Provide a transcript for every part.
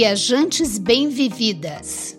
Viajantes Bem-Vividas.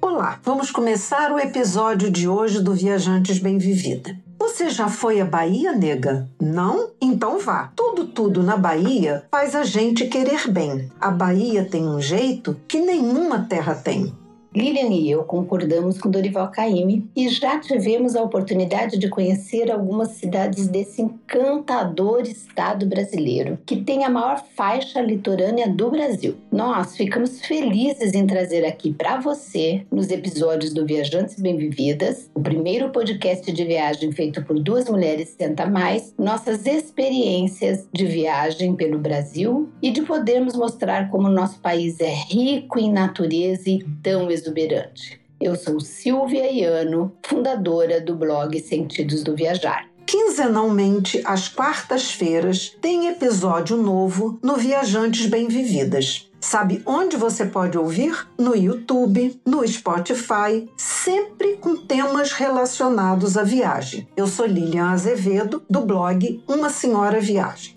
Olá, vamos começar o episódio de hoje do Viajantes Bem-Vivida. Você já foi à Bahia, nega? Não? Então vá. Tudo, tudo na Bahia faz a gente querer bem. A Bahia tem um jeito que nenhuma terra tem. Lilian e eu concordamos com Dorival Caymmi e já tivemos a oportunidade de conhecer algumas cidades desse encantador estado brasileiro, que tem a maior faixa litorânea do Brasil. Nós ficamos felizes em trazer aqui para você, nos episódios do Viajantes Bem-Vividas, o primeiro podcast de viagem feito por duas mulheres senta mais, nossas experiências de viagem pelo Brasil e de podermos mostrar como nosso país é rico em natureza e tão exuberante exuberante. Eu sou Silvia Iano, fundadora do blog Sentidos do Viajar. Quinzenalmente, às quartas-feiras, tem episódio novo no Viajantes Bem-Vividas. Sabe onde você pode ouvir? No YouTube, no Spotify, sempre com temas relacionados à viagem. Eu sou Lilian Azevedo, do blog Uma Senhora Viagem.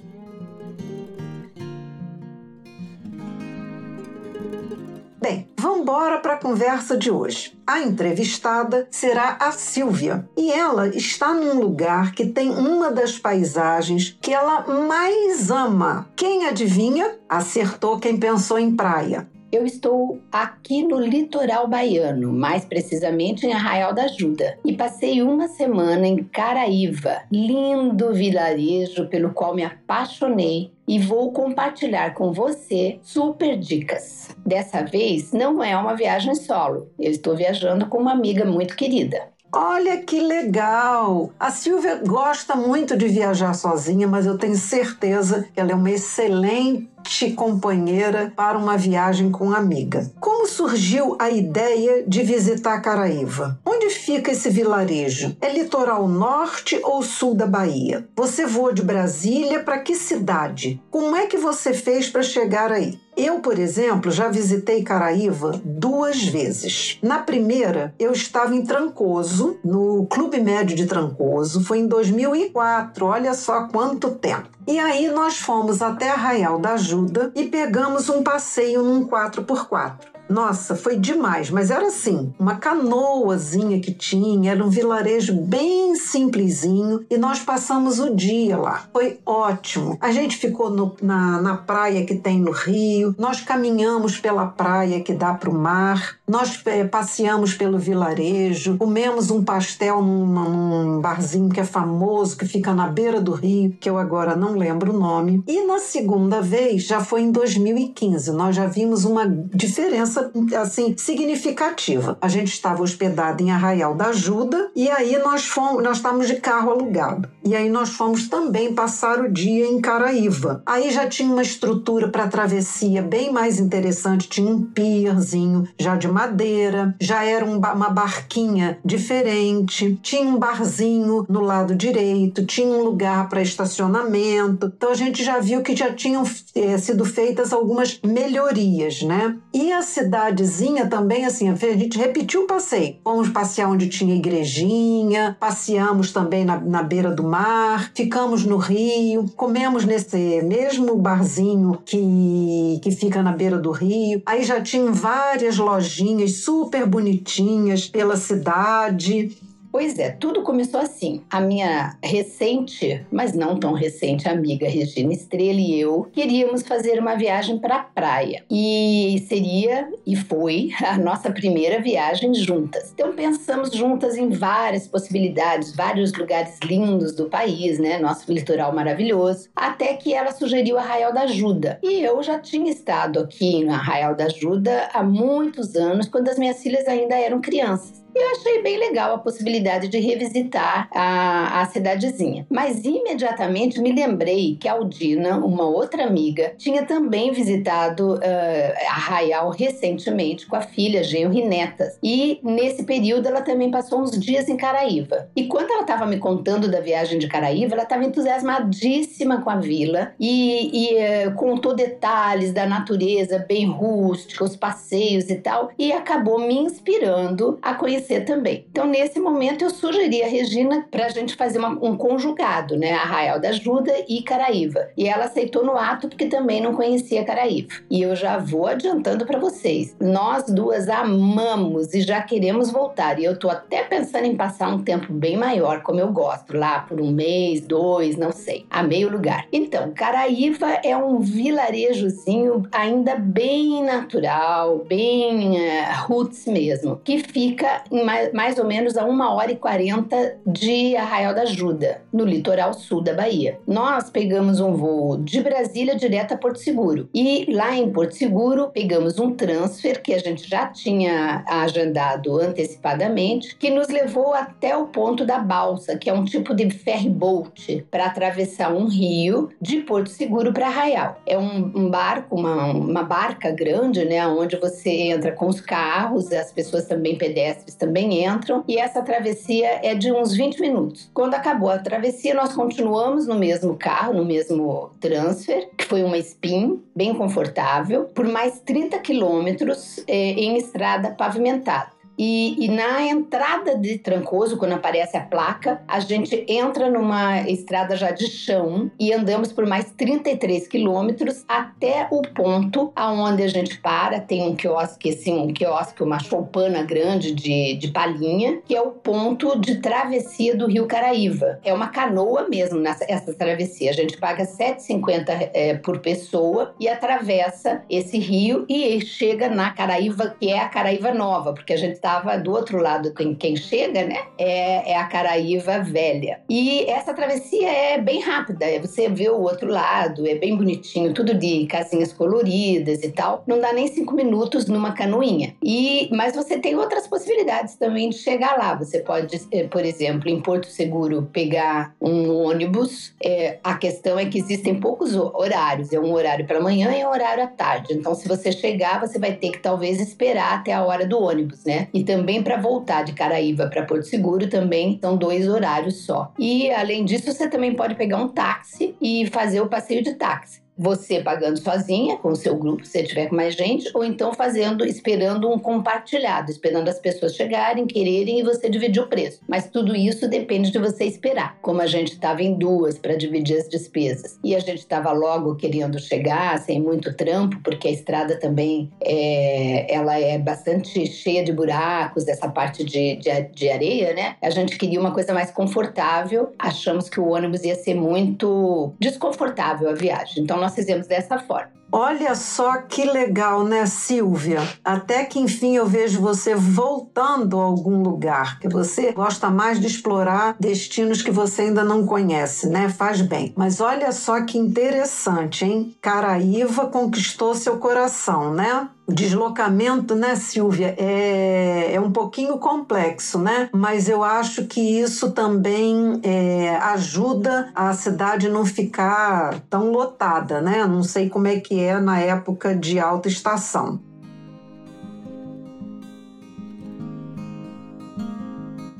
Bem, vamos embora para a conversa de hoje. A entrevistada será a Silvia e ela está num lugar que tem uma das paisagens que ela mais ama. Quem adivinha? Acertou quem pensou em praia. Eu estou aqui no litoral baiano, mais precisamente em Arraial da Ajuda, e passei uma semana em Caraíva, lindo vilarejo pelo qual me apaixonei e vou compartilhar com você super dicas. Dessa vez não é uma viagem solo, eu estou viajando com uma amiga muito querida. Olha que legal! A Silvia gosta muito de viajar sozinha, mas eu tenho certeza que ela é uma excelente companheira para uma viagem com amiga. Como surgiu a ideia de visitar Caraíva? Onde fica esse vilarejo? É litoral norte ou sul da Bahia? Você voou de Brasília para que cidade? Como é que você fez para chegar aí? Eu, por exemplo, já visitei Caraíva duas vezes. Na primeira, eu estava em Trancoso, no Clube Médio de Trancoso, foi em 2004, olha só quanto tempo. E aí nós fomos até Arraial da Ajuda e pegamos um passeio num 4x4. Nossa, foi demais, mas era assim, uma canoazinha que tinha, era um vilarejo bem simplesinho e nós passamos o dia lá. Foi ótimo. A gente ficou no, na, na praia que tem no Rio, nós caminhamos pela praia que dá para o mar, nós é, passeamos pelo vilarejo, comemos um pastel num, num barzinho que é famoso, que fica na beira do rio, que eu agora não lembro o nome. E na segunda vez, já foi em 2015, nós já vimos uma diferença assim significativa. A gente estava hospedado em Arraial da Ajuda e aí nós fomos, nós estávamos de carro alugado. E aí nós fomos também passar o dia em Caraíva. Aí já tinha uma estrutura para travessia bem mais interessante, tinha um pierzinho já de madeira, já era um, uma barquinha diferente, tinha um barzinho no lado direito, tinha um lugar para estacionamento. Então a gente já viu que já tinham é, sido feitas algumas melhorias, né? E a cidade cidadezinha também, assim, a gente repetiu o passeio. Fomos passear onde tinha igrejinha, passeamos também na, na beira do mar, ficamos no rio, comemos nesse mesmo barzinho que, que fica na beira do rio. Aí já tinham várias lojinhas super bonitinhas pela cidade. Pois é, tudo começou assim. A minha recente, mas não tão recente amiga Regina Estrela e eu queríamos fazer uma viagem para a praia. E seria e foi a nossa primeira viagem juntas. Então pensamos juntas em várias possibilidades, vários lugares lindos do país, né? Nosso litoral maravilhoso. Até que ela sugeriu Arraial da Ajuda. E eu já tinha estado aqui no Arraial da Ajuda há muitos anos, quando as minhas filhas ainda eram crianças. E eu achei bem legal a possibilidade de revisitar a, a cidadezinha. Mas imediatamente me lembrei que a Aldina, uma outra amiga, tinha também visitado uh, Arraial recentemente com a filha, genro e netas. E nesse período ela também passou uns dias em Caraíva. E quando ela estava me contando da viagem de Caraíva, ela estava entusiasmadíssima com a vila e, e uh, contou detalhes da natureza bem rústica, os passeios e tal, e acabou me inspirando a conhecer também. Então, nesse momento, eu sugeri a Regina para a gente fazer uma, um conjugado, né? Arraial da Ajuda e Caraíva. E ela aceitou no ato porque também não conhecia Caraíva. E eu já vou adiantando para vocês. Nós duas amamos e já queremos voltar. E eu tô até pensando em passar um tempo bem maior, como eu gosto, lá por um mês, dois, não sei. a meio lugar. Então, Caraíva é um vilarejozinho ainda bem natural, bem uh, roots mesmo, que fica mais, mais ou menos a uma hora e quarenta de Arraial da Ajuda, no litoral sul da Bahia. Nós pegamos um voo de Brasília direto a Porto Seguro e lá em Porto Seguro pegamos um transfer que a gente já tinha agendado antecipadamente, que nos levou até o ponto da balsa, que é um tipo de ferry boat para atravessar um rio de Porto Seguro para Arraial. É um, um barco, uma, uma barca grande, né, onde você entra com os carros, as pessoas também pedestres também entram e essa travessia é de uns 20 minutos. Quando acabou a travessia, nós continuamos no mesmo carro, no mesmo transfer, que foi uma Spin, bem confortável, por mais 30 quilômetros eh, em estrada pavimentada. E, e, na entrada de Trancoso, quando aparece a placa, a gente entra numa estrada já de chão e andamos por mais 33 quilômetros até o ponto aonde a gente para. Tem um quiosque, assim, um quiosque, uma choupana grande de, de palhinha, que é o ponto de travessia do Rio Caraíva. É uma canoa mesmo nessa essa travessia. A gente paga 7,50 é, por pessoa e atravessa esse rio e chega na Caraíva, que é a Caraíva Nova, porque a gente estava do outro lado, quem, quem chega, né? É, é, a Caraíva Velha. E essa travessia é bem rápida, é, você vê o outro lado, é bem bonitinho, tudo de casinhas coloridas e tal. Não dá nem cinco minutos numa canoinha. E, mas você tem outras possibilidades também de chegar lá. Você pode, é, por exemplo, em Porto Seguro, pegar um ônibus. É, a questão é que existem poucos horários. É um horário pela manhã e um horário à tarde. Então, se você chegar, você vai ter que talvez esperar até a hora do ônibus, né? E também para voltar de Caraíva para Porto Seguro também são dois horários só. E além disso, você também pode pegar um táxi e fazer o passeio de táxi você pagando sozinha com o seu grupo, se tiver com mais gente, ou então fazendo, esperando um compartilhado, esperando as pessoas chegarem, quererem e você dividir o preço. Mas tudo isso depende de você esperar. Como a gente estava em duas para dividir as despesas e a gente estava logo querendo chegar, sem muito trampo, porque a estrada também é, ela é bastante cheia de buracos, essa parte de, de, de areia, né? A gente queria uma coisa mais confortável. Achamos que o ônibus ia ser muito desconfortável a viagem. Então nós fizemos dessa forma. Olha só que legal, né, Silvia? Até que enfim eu vejo você voltando a algum lugar, que você gosta mais de explorar destinos que você ainda não conhece, né? Faz bem. Mas olha só que interessante, hein? Caraíva conquistou seu coração, né? Deslocamento, né, Silvia, é, é um pouquinho complexo, né? Mas eu acho que isso também é, ajuda a cidade não ficar tão lotada, né? Não sei como é que é na época de alta estação.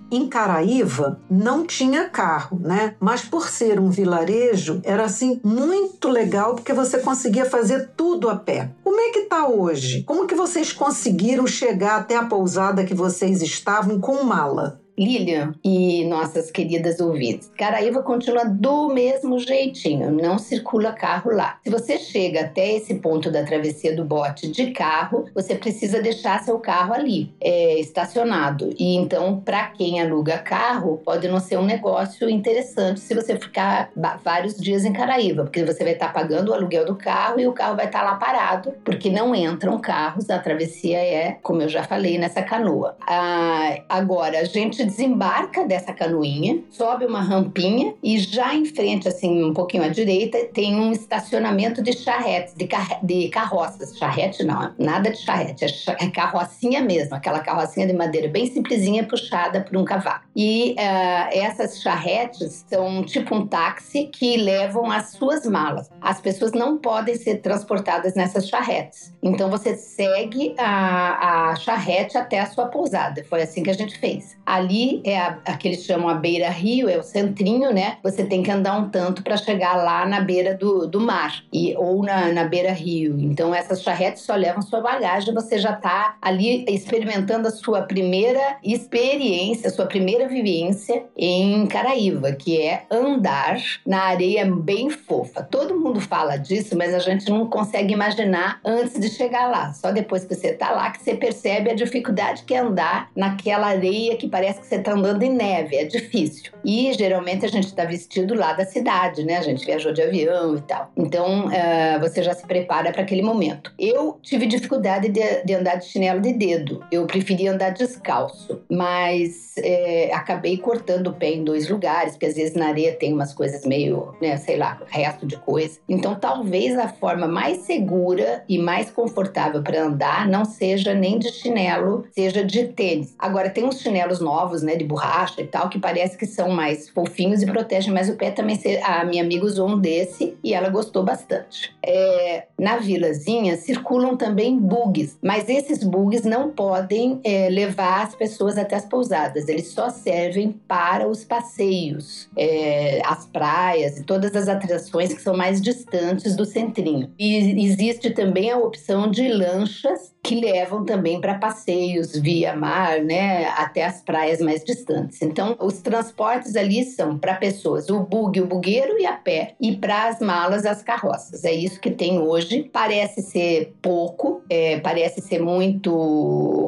Em Caraíva não tinha carro, né? Mas por ser um vilarejo, era assim muito legal porque você conseguia fazer tudo a pé. Como é que tá hoje? Como que vocês conseguiram chegar até a pousada que vocês estavam com mala? Lilian e nossas queridas ouvintes, Caraíva continua do mesmo jeitinho, não circula carro lá. Se você chega até esse ponto da travessia do bote de carro, você precisa deixar seu carro ali, é, estacionado. E então, para quem aluga carro, pode não ser um negócio interessante se você ficar vários dias em Caraíva, porque você vai estar tá pagando o aluguel do carro e o carro vai estar tá lá parado, porque não entram carros. A travessia é, como eu já falei, nessa canoa. Ah, agora, a gente desembarca dessa canoinha, sobe uma rampinha e já em frente, assim, um pouquinho à direita, tem um estacionamento de charretes, de, car de carroças. Charrete não, nada de charrete, é, é carrocinha mesmo, aquela carrocinha de madeira bem simplesinha puxada por um cavalo. E uh, essas charretes são tipo um táxi que levam as suas malas. As pessoas não podem ser transportadas nessas charretes. Então você segue a, a charrete até a sua pousada. Foi assim que a gente fez. Ali é a, a que eles chamam a beira rio, é o centrinho, né? Você tem que andar um tanto para chegar lá na beira do, do mar e, ou na, na beira rio. Então essas charretes só levam sua bagagem, você já está ali experimentando a sua primeira experiência, a sua primeira vivência em Caraíva, que é andar na areia bem fofa. Todo mundo fala disso, mas a gente não consegue imaginar antes de chegar lá. Só depois que você está lá que você percebe a dificuldade que é andar naquela areia que parece que você está andando em neve. É difícil. E geralmente a gente está vestido lá da cidade, né? A gente viajou de avião e tal. Então uh, você já se prepara para aquele momento. Eu tive dificuldade de, de, andar de chinelo de dedo. Eu preferi andar descalço, mas é, acabei cortando o pé em dois lugares, porque às vezes na areia tem umas coisas meio, né, sei lá, resto de coisa. Então talvez a forma mais segura e mais confortável para andar não seja nem de chinelo, seja de tênis. Agora tem uns chinelos novos, né, de borracha e tal, que parece que são mais fofinhos e protegem mais o pé também. A minha amiga usou um desse e ela gostou bastante. É, na vilazinha circulam também bugs, mas esses bugs não podem é, levar as pessoas até as pousadas. Eles só servem para os passeios, é, as praias e todas as atrações que são mais distantes do centrinho. E existe também a opção de lanchas que levam também para passeios via mar, né, até as praias mais distantes. Então, os transportes ali são para pessoas, o bug, o bugueiro e a pé, e para as malas, as carroças. É isso que tem hoje. Parece ser pouco, é, parece ser muito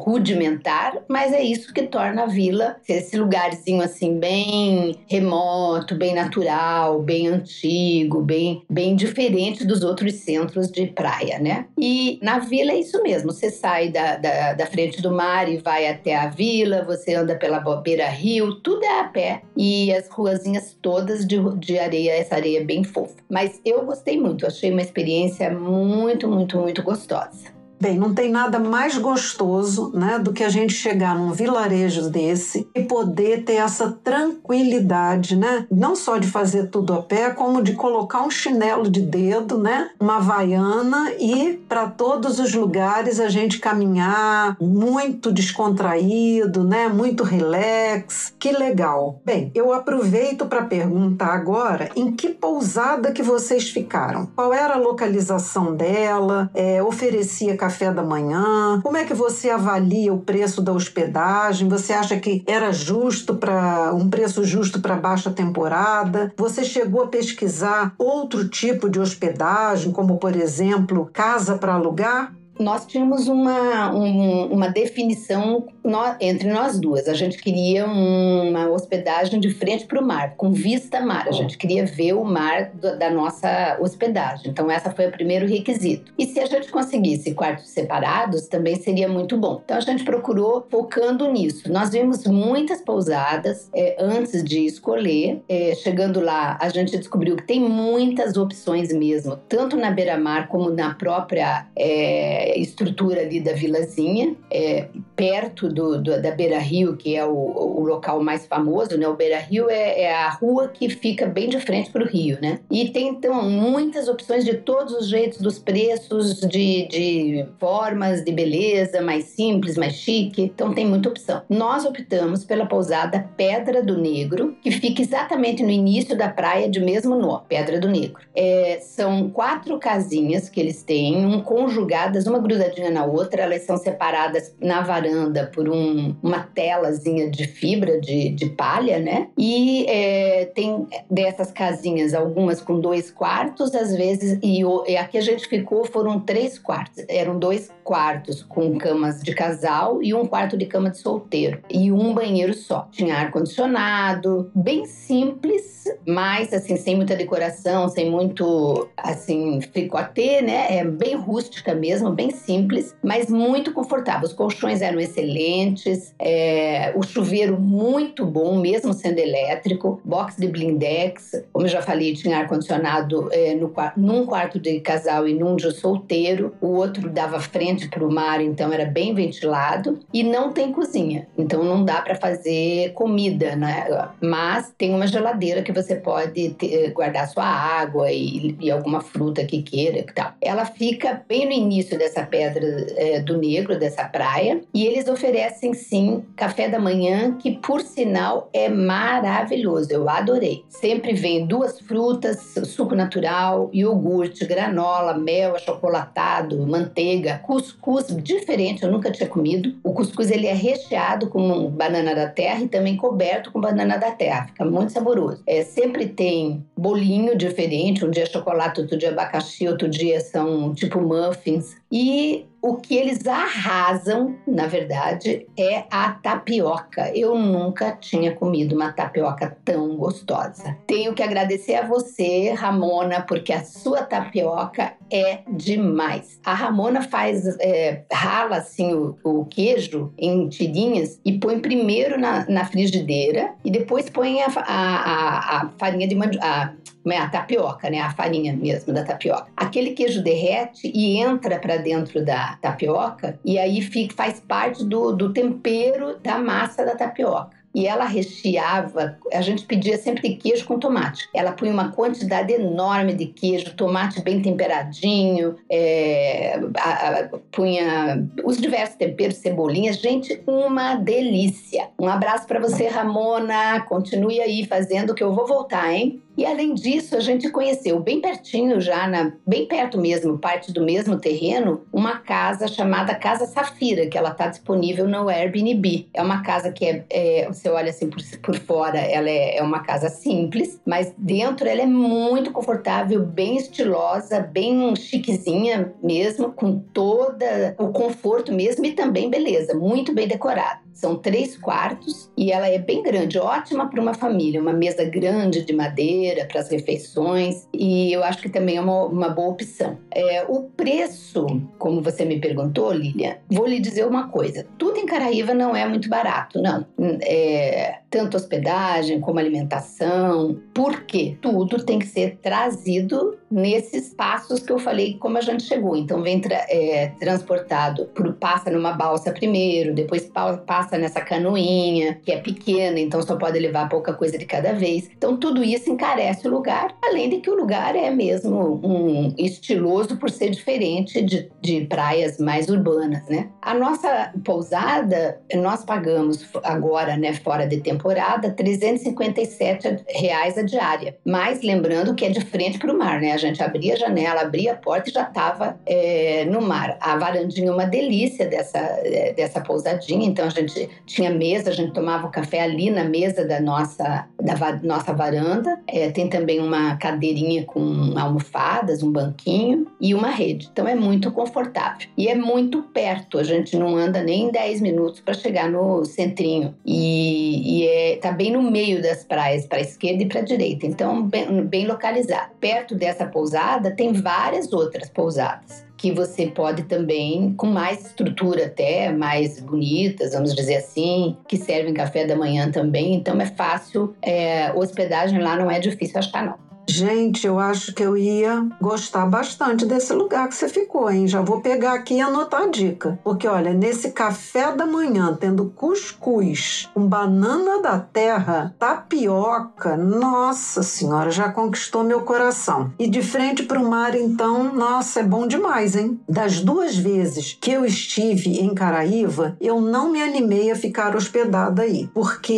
rudimentar, mas é isso que torna a vila esse lugarzinho assim bem remoto, bem natural, bem antigo, bem, bem diferente dos outros centros de praia, né? E na vila é isso mesmo. Você sai da, da, da, frente do mar e vai até a vila, você anda pela beira rio, tudo é a pé e as ruazinhas todas de, de areia, essa areia bem fofa. Mas eu gostei muito, achei uma experiência muito, muito, muito gostosa. Bem, não tem nada mais gostoso né, do que a gente chegar num vilarejo desse e poder ter essa tranquilidade, né? Não só de fazer tudo a pé, como de colocar um chinelo de dedo, né? Uma vaiana e para todos os lugares a gente caminhar muito descontraído, né? Muito relax. Que legal. Bem, eu aproveito para perguntar agora em que pousada que vocês ficaram? Qual era a localização dela? É, oferecia café café da manhã? Como é que você avalia o preço da hospedagem? Você acha que era justo para um preço justo para baixa temporada? Você chegou a pesquisar outro tipo de hospedagem, como por exemplo, casa para alugar? nós tínhamos uma, um, uma definição no, entre nós duas. A gente queria uma hospedagem de frente para o mar, com vista a mar. A gente queria ver o mar do, da nossa hospedagem. Então, essa foi o primeiro requisito. E se a gente conseguisse quartos separados, também seria muito bom. Então, a gente procurou focando nisso. Nós vimos muitas pousadas é, antes de escolher. É, chegando lá, a gente descobriu que tem muitas opções mesmo, tanto na beira-mar como na própria. É, estrutura ali da vilazinha, é, perto do, do, da Beira Rio, que é o, o, local mais famoso, né? O Beira Rio é, é a rua que fica bem de frente para o Rio, né? E tem então muitas opções de todos os jeitos, dos preços, de, de formas, de beleza, mais simples, mais chique. Então tem muita opção. Nós optamos pela pousada Pedra do Negro, que fica exatamente no início da praia de mesmo nó, Pedra do Negro. É, são quatro casinhas que eles têm, um conjugadas, uma grudadinha na outra, elas são separadas na varanda por um, uma telazinha de fibra de, de palha, né? E é, tem dessas casinhas algumas com dois quartos, às vezes, e, e aqui a gente ficou foram três quartos, eram dois quartos com camas de casal e um quarto de cama de solteiro e um banheiro só. Tinha ar condicionado, bem simples, mas assim sem muita decoração, sem muito assim fricotê, né? É bem rústica mesmo, bem simples, mas muito confortável. Os colchões eram eram é, o chuveiro muito bom, mesmo sendo elétrico, box de blindex, como eu já falei, tinha ar-condicionado é, no, num quarto de casal e num de solteiro, o outro dava frente para o mar, então era bem ventilado, e não tem cozinha, então não dá para fazer comida, né? Mas tem uma geladeira que você pode ter, guardar sua água e, e, alguma fruta que queira e tal. Ela fica bem no início dessa pedra é, do Negro, dessa praia, e eles oferecem sim café da manhã, que por sinal é maravilhoso, eu adorei. Sempre vem duas frutas, suco natural, iogurte, granola, mel achocolatado, manteiga, cuscuz diferente, eu nunca tinha comido. O cuscuz ele é recheado com banana da terra e também coberto com banana da terra, fica muito saboroso. É, sempre tem bolinho diferente, um dia chocolate, outro dia abacaxi, outro dia são tipo muffins. E o que eles arrasam, na verdade, é a tapioca. Eu nunca tinha comido uma tapioca tão gostosa. Tenho que agradecer a você, Ramona, porque a sua tapioca é demais. A Ramona faz, é, rala assim o, o, queijo em tirinhas e põe primeiro na, na frigideira e depois põe a, a, a, a farinha de mandioca a tapioca, né? A farinha mesmo da tapioca. Aquele queijo derrete e entra para dentro da tapioca e aí fica, faz parte do, do tempero da massa da tapioca e ela recheava, a gente pedia sempre queijo com tomate. Ela punha uma quantidade enorme de queijo, tomate bem temperadinho, é, a, a, punha os diversos temperos, cebolinhas. Gente, uma delícia. Um abraço para você, Ramona. Continue aí fazendo que eu vou voltar, hein? E além disso, a gente conheceu bem pertinho, já na, bem perto mesmo, parte do mesmo terreno, uma casa chamada Casa Safira, que ela está disponível no Airbnb. É uma casa que é, é você olha assim por, por fora, ela é, é, uma casa simples, mas dentro ela é muito confortável, bem estilosa, bem chiquezinha mesmo, com toda o conforto mesmo e também beleza, muito bem decorada. São três quartos e ela é bem grande, ótima para uma família, uma mesa grande de madeira para as refeições e eu acho que também é uma, uma boa opção. É, o preço, como você me perguntou, Lilian, vou lhe dizer uma coisa: tudo em Caraíva não é muito barato, não. É, tanto hospedagem como alimentação, porque tudo tem que ser trazido nesses passos que eu falei como a gente chegou. Então vem tra é, transportado, por, passa numa balsa primeiro, depois passa nessa canoinha que é pequena, então só pode levar pouca coisa de cada vez. Então tudo isso encarece o lugar, além de que o lugar é mesmo um estiloso por ser diferente de, de praias mais urbanas, né? A nossa pousada nós pagamos agora, né, fora de temporada, 357 reais a diária. Mas lembrando que é de frente para o mar, né? gente abria a janela, abria a porta e já estava é, no mar. A varandinha é uma delícia dessa, é, dessa pousadinha, então a gente tinha mesa, a gente tomava o café ali na mesa da nossa, da va nossa varanda. É, tem também uma cadeirinha com almofadas, um banquinho e uma rede. Então é muito confortável. E é muito perto, a gente não anda nem 10 minutos para chegar no centrinho. E, e é, tá bem no meio das praias, para a esquerda e para a direita. Então, bem, bem localizado. Perto dessa pousada, tem várias outras pousadas que você pode também, com mais estrutura até, mais bonitas, vamos dizer assim, que servem café da manhã também. Então é fácil, é, hospedagem lá não é difícil achar não. Gente, eu acho que eu ia gostar bastante desse lugar que você ficou, hein? Já vou pegar aqui e anotar a dica. Porque, olha, nesse café da manhã, tendo cuscuz com banana da terra, tapioca, nossa senhora, já conquistou meu coração. E de frente para o mar, então, nossa, é bom demais, hein? Das duas vezes que eu estive em Caraíva, eu não me animei a ficar hospedada aí. Porque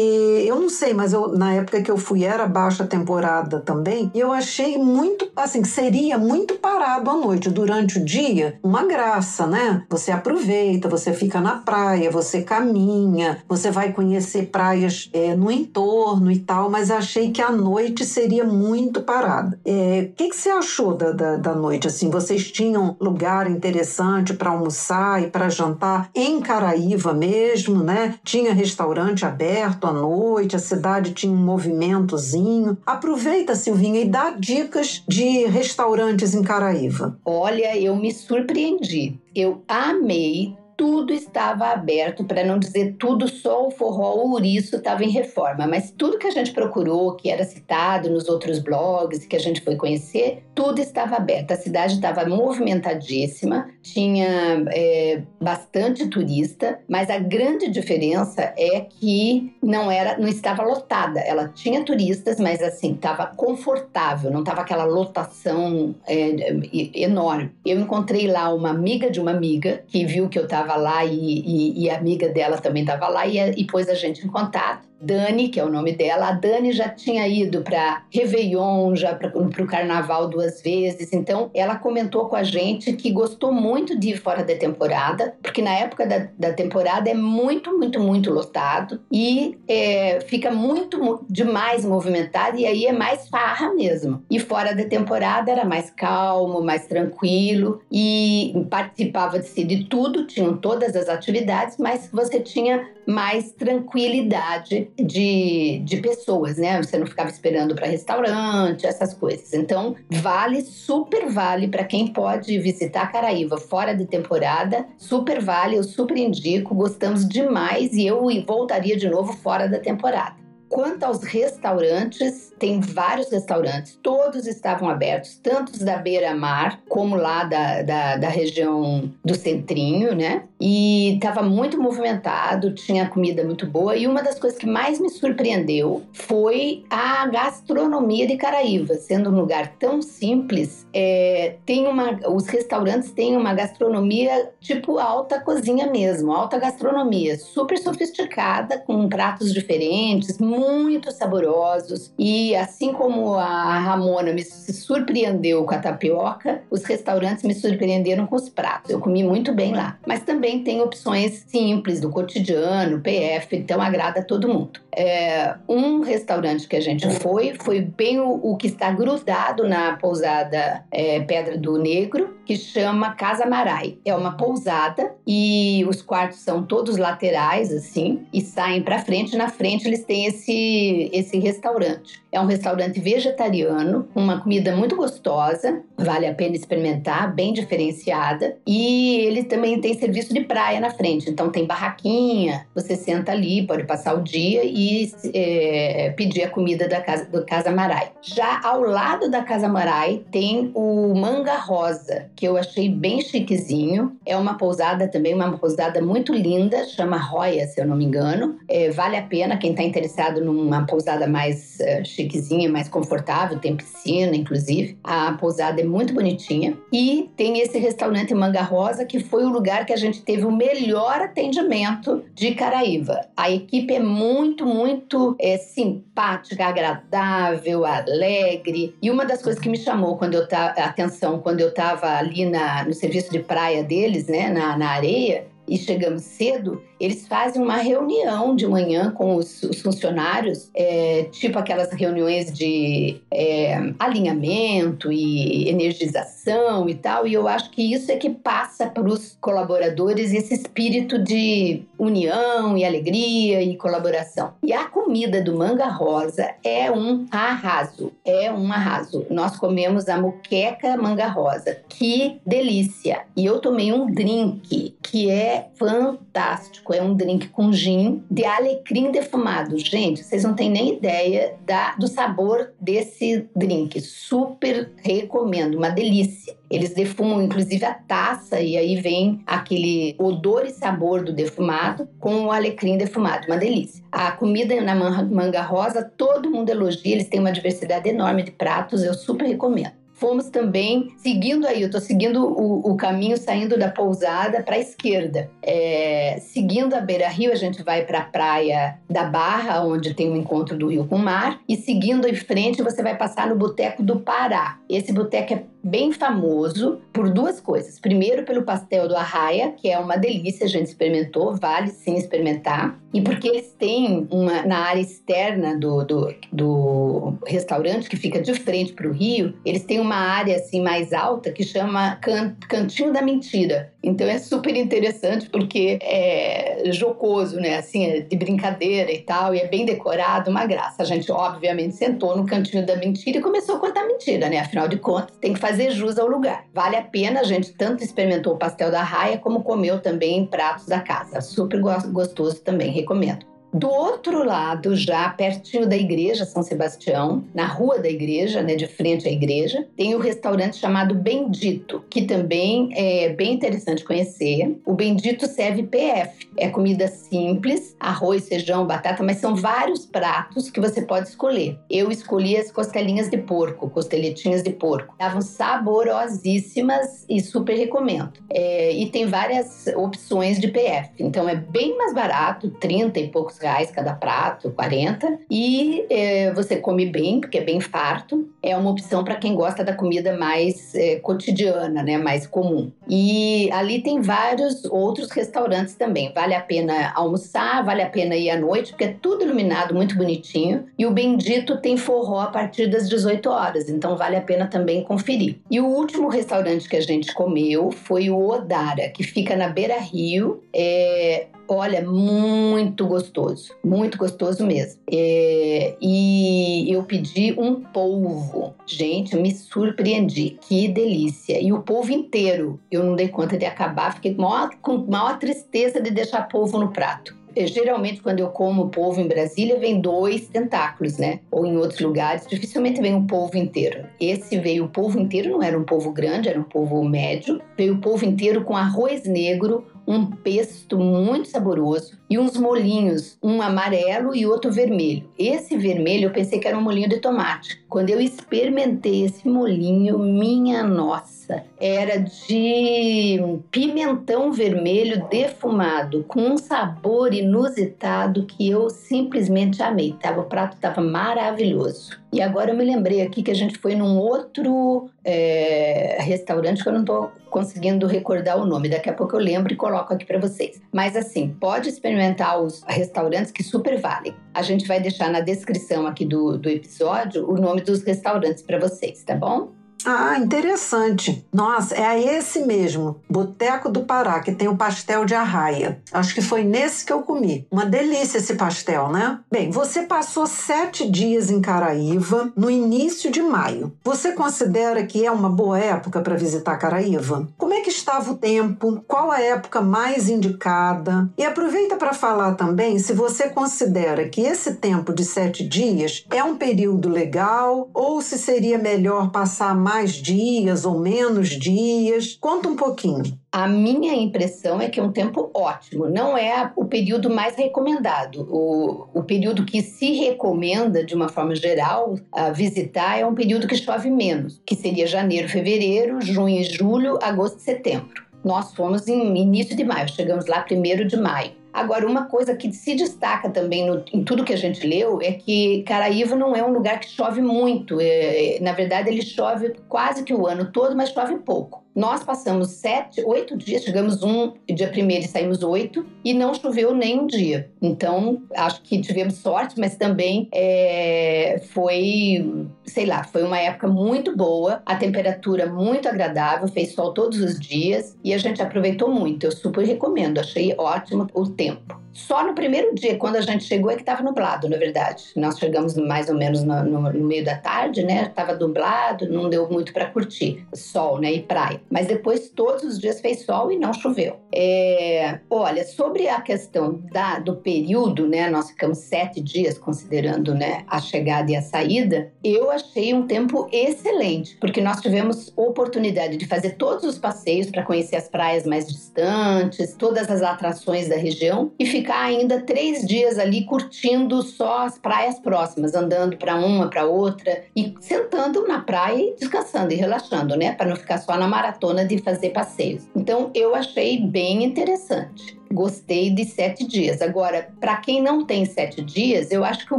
eu não sei, mas eu, na época que eu fui era baixa temporada também. E eu achei muito, assim, seria muito parado à noite. Durante o dia, uma graça, né? Você aproveita, você fica na praia, você caminha, você vai conhecer praias é, no entorno e tal, mas achei que a noite seria muito parada. O é, que, que você achou da, da, da noite? Assim, vocês tinham lugar interessante para almoçar e para jantar em Caraíva mesmo, né? Tinha restaurante aberto à noite, a cidade tinha um movimentozinho. Aproveita, Silvinha, e dá dicas de restaurantes em Caraíva. Olha, eu me surpreendi. Eu amei tudo estava aberto, para não dizer tudo, só o forró o ouriço estava em reforma, mas tudo que a gente procurou, que era citado nos outros blogs, que a gente foi conhecer, tudo estava aberto. A cidade estava movimentadíssima, tinha é, bastante turista, mas a grande diferença é que não era, não estava lotada. Ela tinha turistas, mas assim estava confortável, não estava aquela lotação é, enorme. Eu encontrei lá uma amiga de uma amiga que viu que eu estava lá e, e, e, a amiga dela também estava lá e, e pôs a gente em contato. Dani, que é o nome dela, a Dani já tinha ido para Réveillon, já para o Carnaval duas vezes. Então, ela comentou com a gente que gostou muito de ir fora da temporada, porque na época da, da temporada é muito, muito, muito lotado e é, fica muito demais movimentado e aí é mais farra mesmo. E fora da temporada era mais calmo, mais tranquilo e participava de si de tudo, tinham todas as atividades, mas você tinha mais tranquilidade de, de pessoas, né? Você não ficava esperando para restaurante, essas coisas. Então, vale, super vale para quem pode visitar Caraíva fora de temporada, super vale, eu super indico, gostamos demais e eu voltaria de novo fora da temporada. Quanto aos restaurantes, tem vários restaurantes, todos estavam abertos, tanto da beira-mar como lá da, da, da, região do centrinho, né? E estava muito movimentado, tinha comida muito boa. E uma das coisas que mais me surpreendeu foi a gastronomia de Caraíva, sendo um lugar tão simples. É, tem uma, os restaurantes têm uma gastronomia tipo alta cozinha mesmo, alta gastronomia, super sofisticada, com pratos diferentes, muito saborosos. E assim como a Ramona me surpreendeu com a tapioca, os restaurantes me surpreenderam com os pratos. Eu comi muito bem lá. Mas também tem opções simples do cotidiano, PF, então agrada a todo mundo. É, um restaurante que a gente foi foi bem o, o que está grudado na pousada é, Pedra do Negro, que chama Casa Marai. É uma pousada e os quartos são todos laterais assim e saem para frente. Na frente eles têm esse esse restaurante. É um restaurante vegetariano, uma comida muito gostosa, vale a pena experimentar, bem diferenciada. E ele também tem serviço de praia na frente, então tem barraquinha, você senta ali, pode passar o dia e é, pedir a comida da casa, do Casa Marai. Já ao lado da Casa Marai tem o Manga Rosa, que eu achei bem chiquezinho. É uma pousada também, uma pousada muito linda, chama Roya, se eu não me engano. É, vale a pena quem está interessado numa pousada mais uh, chiquezinha, mais confortável, tem piscina, inclusive. A pousada é muito bonitinha. E tem esse restaurante Manga Rosa, que foi o lugar que a gente teve o melhor atendimento de Caraíva. A equipe é muito, muito é, simpática, agradável, alegre. E uma das coisas que me chamou quando eu a atenção quando eu estava ali na, no serviço de praia deles, né, na, na areia, e chegamos cedo, eles fazem uma reunião de manhã com os, os funcionários, é, tipo aquelas reuniões de é, alinhamento e energização e tal. E eu acho que isso é que passa para os colaboradores esse espírito de união e alegria e colaboração. E a comida do Manga Rosa é um arraso, é um arraso. Nós comemos a muqueca Manga Rosa, que delícia! E eu tomei um drink que é fantástico é um drink com gin de alecrim defumado. Gente, vocês não têm nem ideia da, do sabor desse drink. Super recomendo, uma delícia. Eles defumam inclusive a taça e aí vem aquele odor e sabor do defumado com o alecrim defumado, uma delícia. A comida na manga rosa, todo mundo elogia, eles têm uma diversidade enorme de pratos, eu super recomendo fomos também seguindo aí, eu estou seguindo o, o, caminho saindo da pousada para a esquerda. É, seguindo a Beira Rio, a gente vai para a praia da Barra, onde tem o um encontro do rio com o mar, e seguindo em frente você vai passar no Boteco do Pará. Esse boteco é bem famoso por duas coisas. Primeiro, pelo pastel do Arraia, que é uma delícia, a gente experimentou, vale sim experimentar. E porque eles têm uma na área externa do, do, do restaurante, que fica de frente para o rio, eles têm uma área assim mais alta que chama can, Cantinho da Mentira. Então é super interessante porque é jocoso, né? Assim, é de brincadeira e tal, e é bem decorado, uma graça. A gente, obviamente, sentou no Cantinho da Mentira e começou a contar mentira, né? Afinal de contas, tem que fazer fazer jus ao lugar. Vale a pena, a gente tanto experimentou o pastel da raia como comeu também pratos da casa. Super gostoso também, recomendo. Do outro lado, já pertinho da igreja São Sebastião, na rua da igreja, né, de frente à igreja, tem o um restaurante chamado Bendito, que também é bem interessante conhecer. O Bendito serve PF, é comida simples, arroz, feijão, batata, mas são vários pratos que você pode escolher. Eu escolhi as costelinhas de porco, costeletinhas de porco. Estavam saborosíssimas e super recomendo. É, e tem várias opções de PF, então é bem mais barato, 30 e poucos reais cada prato, 40. E é, você come bem, porque é bem farto. É uma opção para quem gosta da comida mais é, cotidiana, né? Mais comum. E ali tem vários outros restaurantes também. Vale a pena almoçar, vale a pena ir à noite, porque é tudo iluminado, muito bonitinho. E o Bendito tem forró a partir das 18 horas, então vale a pena também conferir. E o último restaurante que a gente comeu foi o Odara, que fica na Beira Rio. É, Olha, muito gostoso, muito gostoso mesmo. É, e eu pedi um polvo. Gente, me surpreendi, que delícia. E o polvo inteiro, eu não dei conta de acabar, fiquei maior, com maior tristeza de deixar polvo no prato. É, geralmente, quando eu como polvo em Brasília, vem dois tentáculos, né? Ou em outros lugares, dificilmente vem um polvo inteiro. Esse veio o polvo inteiro, não era um polvo grande, era um polvo médio. Veio o polvo inteiro com arroz negro, um pesto muito saboroso e uns molinhos, um amarelo e outro vermelho. Esse vermelho eu pensei que era um molinho de tomate. Quando eu experimentei esse molinho, minha nossa, era de pimentão vermelho defumado, com um sabor inusitado que eu simplesmente amei. Tava, o prato estava maravilhoso. E agora eu me lembrei aqui que a gente foi num outro é, restaurante que eu não estou conseguindo recordar o nome. Daqui a pouco eu lembro e coloco aqui para vocês. Mas assim, pode experimentar os restaurantes que super valem. A gente vai deixar na descrição aqui do, do episódio o nome dos restaurantes para vocês, tá bom? Ah, interessante. Nossa, é esse mesmo, Boteco do Pará, que tem o pastel de arraia. Acho que foi nesse que eu comi. Uma delícia esse pastel, né? Bem, você passou sete dias em Caraíva no início de maio. Você considera que é uma boa época para visitar Caraíva? Como é que estava o tempo? Qual a época mais indicada? E aproveita para falar também se você considera que esse tempo de sete dias é um período legal ou se seria melhor passar mais mais dias ou menos dias? Conta um pouquinho. A minha impressão é que é um tempo ótimo, não é o período mais recomendado. O, o período que se recomenda, de uma forma geral, a visitar é um período que chove menos, que seria janeiro, fevereiro, junho e julho, agosto e setembro. Nós fomos em início de maio, chegamos lá primeiro de maio. Agora, uma coisa que se destaca também no, em tudo que a gente leu é que Caraíva não é um lugar que chove muito. É, na verdade, ele chove quase que o ano todo, mas chove pouco. Nós passamos sete, oito dias, chegamos um dia primeiro e saímos oito, e não choveu nem um dia. Então, acho que tivemos sorte, mas também é, foi, sei lá, foi uma época muito boa, a temperatura muito agradável, fez sol todos os dias e a gente aproveitou muito. Eu super recomendo, achei ótimo o tempo. Só no primeiro dia, quando a gente chegou, é que estava nublado, na verdade. Nós chegamos mais ou menos no, no, no meio da tarde, né? Estava nublado, não deu muito para curtir sol, né? E praia. Mas depois, todos os dias fez sol e não choveu. É, olha, sobre a questão da, do período, né? Nós ficamos sete dias considerando né, a chegada e a saída. Eu achei um tempo excelente, porque nós tivemos oportunidade de fazer todos os passeios para conhecer as praias mais distantes, todas as atrações da região e ficar ainda três dias ali curtindo só as praias próximas, andando para uma, para outra e sentando na praia e descansando e relaxando, né? Para não ficar só na maratona de fazer passeios. Então eu achei bem interessante gostei de sete dias. Agora, para quem não tem sete dias, eu acho que o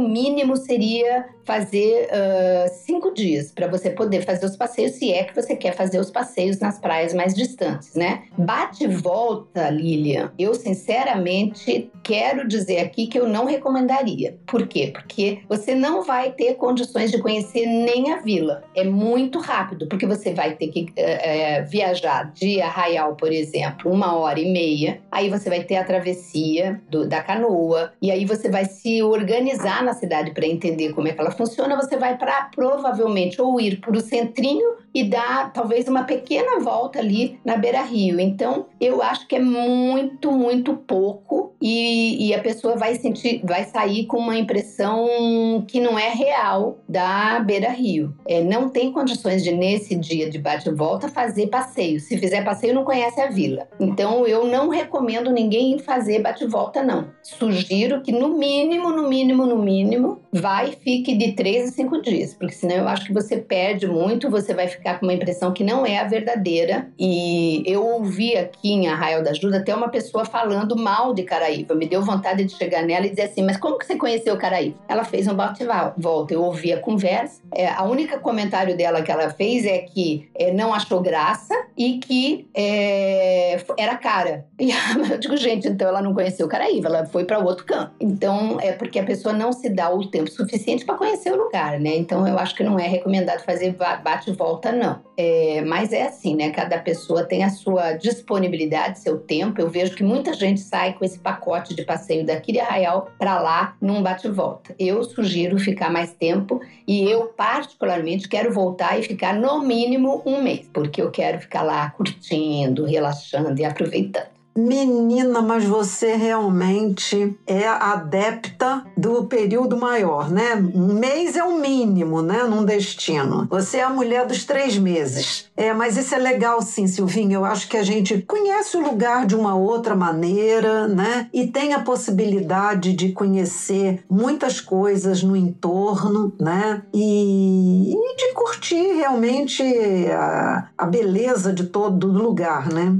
mínimo seria fazer uh, cinco dias para você poder fazer os passeios, se é que você quer fazer os passeios nas praias mais distantes, né? Bate e volta, Lilian. Eu sinceramente quero dizer aqui que eu não recomendaria. Por quê? Porque você não vai ter condições de conhecer nem a vila. É muito rápido, porque você vai ter que uh, uh, viajar de Arraial, por exemplo, uma hora e meia. Aí você vai ter a travessia do, da canoa, e aí você vai se organizar na cidade para entender como é que ela funciona. Você vai para provavelmente ou ir para o centrinho e dar talvez uma pequena volta ali na beira rio. Então, eu acho que é muito, muito pouco e, e, a pessoa vai sentir, vai sair com uma impressão que não é real da beira rio. É, não tem condições de nesse dia de bate volta fazer passeio. Se fizer passeio, não conhece a vila. Então, eu não recomendo ninguém fazer bate volta não. Sugiro que no mínimo, no mínimo, no mínimo, vai fique de três a cinco dias, porque senão eu acho que você perde muito, você vai ficar com uma impressão que não é a verdadeira. E eu ouvi aqui em Arraial da Ajuda até uma pessoa falando mal de Caraíva. Me deu vontade de chegar nela e dizer assim: Mas como que você conheceu Caraíva? Ela fez um bate-volta. Eu ouvi a conversa. É, a única comentário dela que ela fez é que é, não achou graça e que é, era cara. E eu digo, gente, então ela não conheceu Caraíva, ela foi para outro canto. Então é porque a pessoa não se dá o tempo suficiente para conhecer o lugar, né? Então eu acho que não é recomendado fazer bate-volta, não. É, mas é assim, né? Cada pessoa tem a sua disponibilidade, seu tempo. Eu vejo que muita gente sai com esse pacote de passeio daqui de Arraial para lá num bate-volta. Eu sugiro ficar mais tempo e eu, particularmente, quero voltar e ficar no mínimo um mês, porque eu quero ficar lá curtindo, relaxando e aproveitando. Menina, mas você realmente é adepta do período maior, né? Um mês é o mínimo, né? Num destino. Você é a mulher dos três meses. É, mas isso é legal sim, Silvinha. Eu acho que a gente conhece o lugar de uma outra maneira, né? E tem a possibilidade de conhecer muitas coisas no entorno, né? E, e de curtir realmente a, a beleza de todo lugar, né?